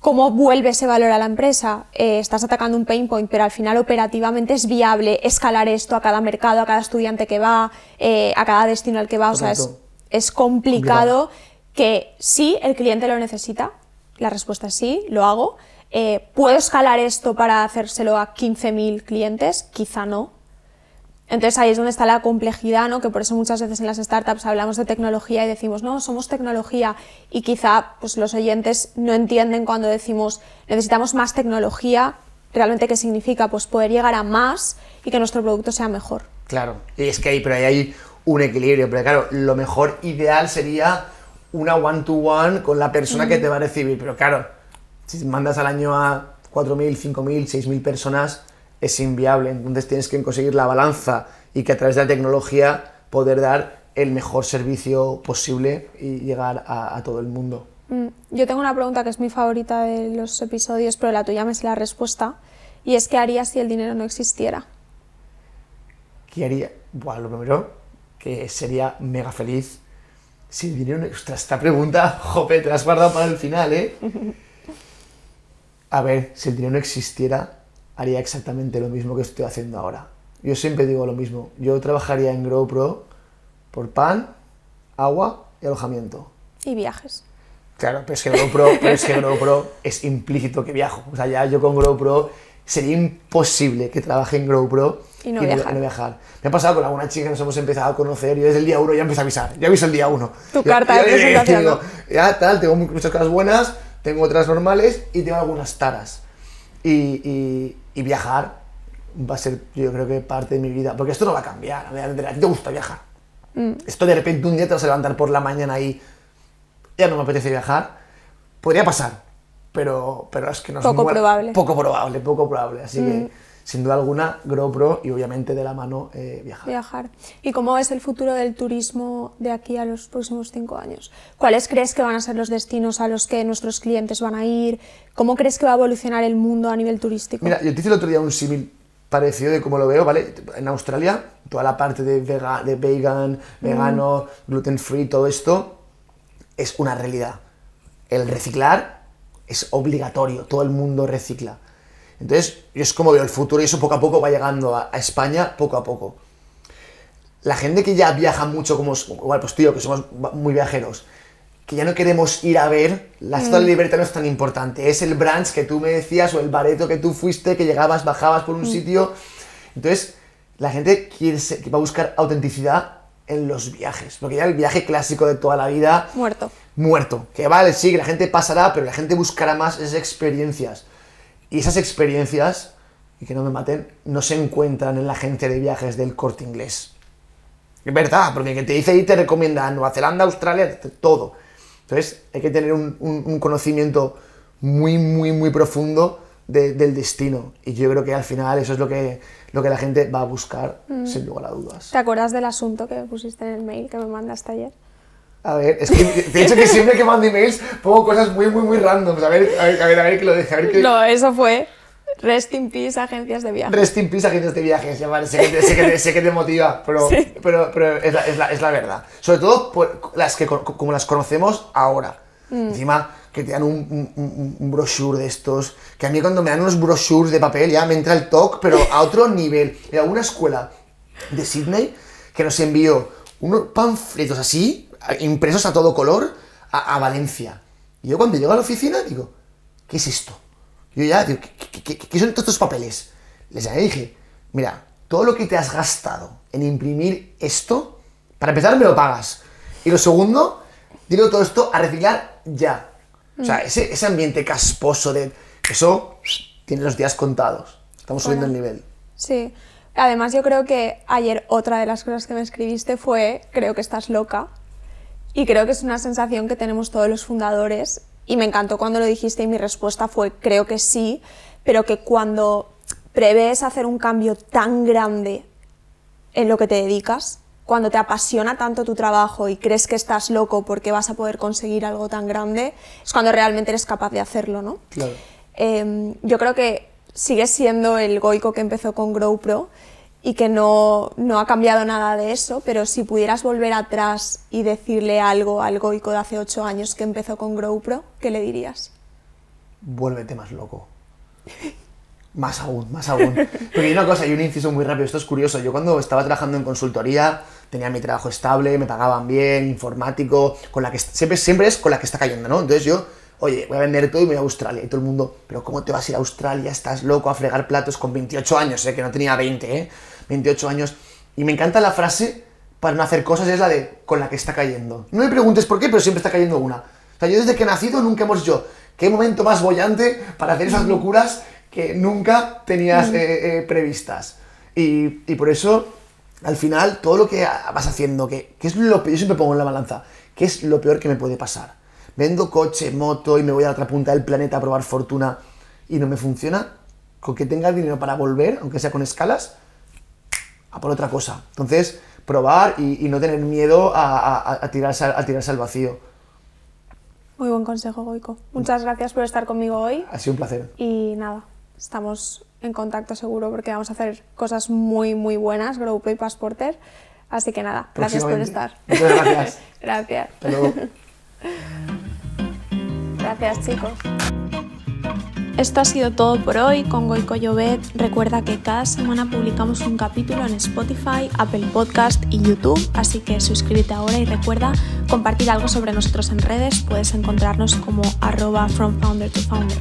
¿cómo vuelve ese valor a la empresa? Eh, estás atacando un pain point, pero al final operativamente es viable escalar esto a cada mercado, a cada estudiante que va, eh, a cada destino al que va, o sea, es. Es complicado que sí, el cliente lo necesita, la respuesta es sí, lo hago. Eh, ¿Puedo escalar esto para hacérselo a 15.000 clientes? Quizá no. Entonces ahí es donde está la complejidad, ¿no? que por eso muchas veces en las startups hablamos de tecnología y decimos, no, somos tecnología y quizá pues, los oyentes no entienden cuando decimos necesitamos más tecnología, realmente qué significa, pues poder llegar a más y que nuestro producto sea mejor. Claro, y es que ahí, pero ahí hay un equilibrio, pero claro, lo mejor ideal sería una one-to-one con la persona que te va a recibir, pero claro, si mandas al año a 4.000, 5.000, 6.000 personas, es inviable, entonces tienes que conseguir la balanza y que a través de la tecnología poder dar el mejor servicio posible y llegar a, a todo el mundo. Mm, Yo tengo una pregunta que es mi favorita de los episodios, pero la tuya me sé la respuesta, y es ¿qué harías si el dinero no existiera? ¿Qué haría? Bueno, lo primero, que sería mega feliz si el dinero no... Ostras, esta pregunta, [LAUGHS] jope, te la has guardado para el final, ¿eh? A ver, si el dinero no existiera, haría exactamente lo mismo que estoy haciendo ahora. yo siempre digo lo mismo. Yo trabajaría en GrowPro por pan, agua y alojamiento. Y viajes. Claro, pero es que GoPro, pero es, que GoPro [LAUGHS] es implícito que viajo. O sea, ya yo con GoPro sería imposible que trabaje en GoPro Y no viajar. viajar. Me ha pasado con alguna chica que nos hemos empezado a conocer y desde el día uno ya empiezo a avisar. Ya aviso el día uno. Tu Ya- carta de ya- ya presentación, digo, ¿no? Ya tal, tengo muchas cosas buenas, tengo otras normales y tengo algunas taras. Y, y- y viajar va a ser, yo creo que parte de mi vida. Porque esto no va a cambiar. A ti te gusta viajar. Mm. Esto de repente un día te vas a levantar por la mañana y ya no me apetece viajar. Podría pasar, pero, pero es que no es Poco probable. Poco probable, poco probable. Así Mm. que, sin duda alguna, GoPro y obviamente de la mano eh, viajar. Viajar. ¿Y cómo es el futuro del turismo de aquí a los próximos cinco años? ¿Cuáles crees que van a ser los destinos a los que nuestros clientes van a ir? ¿Cómo crees que va a evolucionar el mundo a nivel turístico? Mira, yo te hice el otro día un símil parecido de cómo lo veo, ¿vale? En Australia, toda la parte de, vega- de vegan, vegano, gluten free, todo esto es una realidad. El reciclar es obligatorio, todo el mundo recicla. Entonces, yo es como veo el futuro y eso poco a poco va llegando a, a España, poco a poco. La gente que ya viaja mucho, como igual pues tío, que somos muy viajeros, que ya no queremos ir a ver, la estatua de libertad no es tan importante. Es el brunch que tú me decías o el bareto que tú fuiste, que llegabas, bajabas por un sitio. Entonces, la gente quiere que va a buscar autenticidad en los viajes. Porque ya el viaje clásico de toda la vida Muerto. muerto. Que vale, sí, que la gente pasará, pero la gente buscará más esas experiencias. Y esas experiencias, y que no me maten, no se encuentran en la agencia de viajes del corte inglés. Es verdad, porque el que te dice ahí te recomienda Nueva Zelanda, Australia, todo. Entonces hay que tener un, un- un conocimiento muy, muy, muy profundo de- del destino. Y yo creo que al final eso es lo que, lo que la gente va a buscar, sin lugar a dudas. ¿Te acuerdas del asunto que pusiste en el mail que me mandaste ayer? A ver, es que dicho que siempre que mando emails pongo cosas muy, muy, muy randoms. A ver, a ver, a ver, a ver que lo deje. A ver que... No, eso fue Rest in Peace Agencias de Viajes. Rest in peace, agentes de viajes. Ya vale, sé que te, sé que te- sé que te motiva, pero, Sí. pero, pero es, la, es, la, es la verdad. Sobre todo por las que, co- como las conocemos ahora. Encima, que te dan un, un, un- brochure de estos. Que a mí cuando me dan unos brochures de papel ya me entra el TOC, pero a otro [LAUGHS] nivel. En alguna escuela de Sydney que nos envió unos panfletos así, impresos a todo color, a, a Valencia. Y yo cuando llego a la oficina digo, ¿qué es esto? Yo ya digo, ¿qué, qué- qué- qué son todos estos papeles? Les dije, mira, todo lo que te has gastado en imprimir esto, para empezar me lo pagas. Y lo segundo, digo todo esto a reciclar ya. O sea, ese, ese ambiente casposo de... Eso tiene los días contados. Estamos subiendo el nivel. Sí. Además, yo creo que ayer otra de las cosas que me escribiste fue, creo que estás loca. Y creo que es una sensación que tenemos todos los fundadores. Y me encantó cuando lo dijiste y mi respuesta fue, creo que sí, pero que cuando prevés hacer un cambio tan grande en lo que te dedicas, cuando te apasiona tanto tu trabajo y crees que estás loco porque vas a poder conseguir algo tan grande, es cuando realmente eres capaz de hacerlo, ¿no? Claro. Eh, yo creo que sigue siendo el Goico que empezó con GrowPro y que no, no ha cambiado nada de eso, pero si pudieras volver atrás y decirle algo al Goico de hace ocho años que empezó con GrowPro, ¿qué le dirías? vuélvete más loco. [LAUGHS] Más aún, más aún. Porque hay una cosa, y un inciso muy rápido, esto es curioso. Yo cuando estaba trabajando en consultoría, tenía mi trabajo estable, me pagaban bien, informático, con la que siempre, siempre es con la que está cayendo, ¿no? Entonces yo, oye, voy a vender todo y me voy a Australia. Y todo el mundo, pero ¿cómo te vas a ir a Australia? Estás loco a fregar platos con 28 años, ¿eh? Que no tenía 20, ¿eh? 28 años. Y me encanta la frase para no hacer cosas, es la de con la que está cayendo. No me preguntes por qué, pero siempre está cayendo una. O sea, yo desde que he nacido nunca hemos yo. ¿Qué momento más bollante para hacer esas locuras que nunca tenías eh, eh, previstas? Y, y por eso, al final, todo lo que vas haciendo, que, que es lo peor, yo siempre pongo en la balanza, ¿qué es lo peor que me puede pasar? Vendo coche, moto y me voy a la otra punta del planeta a probar fortuna y no me funciona. Con que tenga el dinero para volver, aunque sea con escalas, a por otra cosa. Entonces, probar y, y no tener miedo a, a- a tirarse, al- a tirarse al vacío. Muy buen consejo, Goico. Muchas gracias por estar conmigo hoy Ha sido un placer. y nada, estamos en contacto seguro porque vamos a hacer cosas muy, muy buenas, GrowPro y Passporter. Así que nada, gracias por estar. Muchas gracias. [LAUGHS] gracias. Hasta luego. Gracias, chicos. Esto ha sido todo por hoy con Goico Llobet. Recuerda que cada semana publicamos un capítulo en Spotify, Apple Podcast y YouTube, así que suscríbete ahora y recuerda compartir algo sobre nosotros en redes. Puedes encontrarnos como arroba from founder to founder.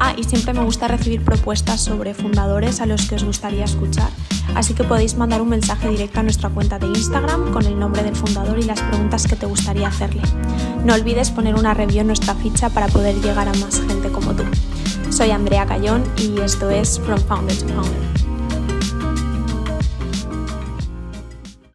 Ah, y siempre me gusta recibir propuestas sobre fundadores a los que os gustaría escuchar, así que podéis mandar un mensaje directo a nuestra cuenta de Instagram con el nombre del fundador y las preguntas que te gustaría hacerle. No olvides poner una review en nuestra ficha para poder llegar a más gente como tú. Soy Andrea Cayón y esto es From Founder to Founder.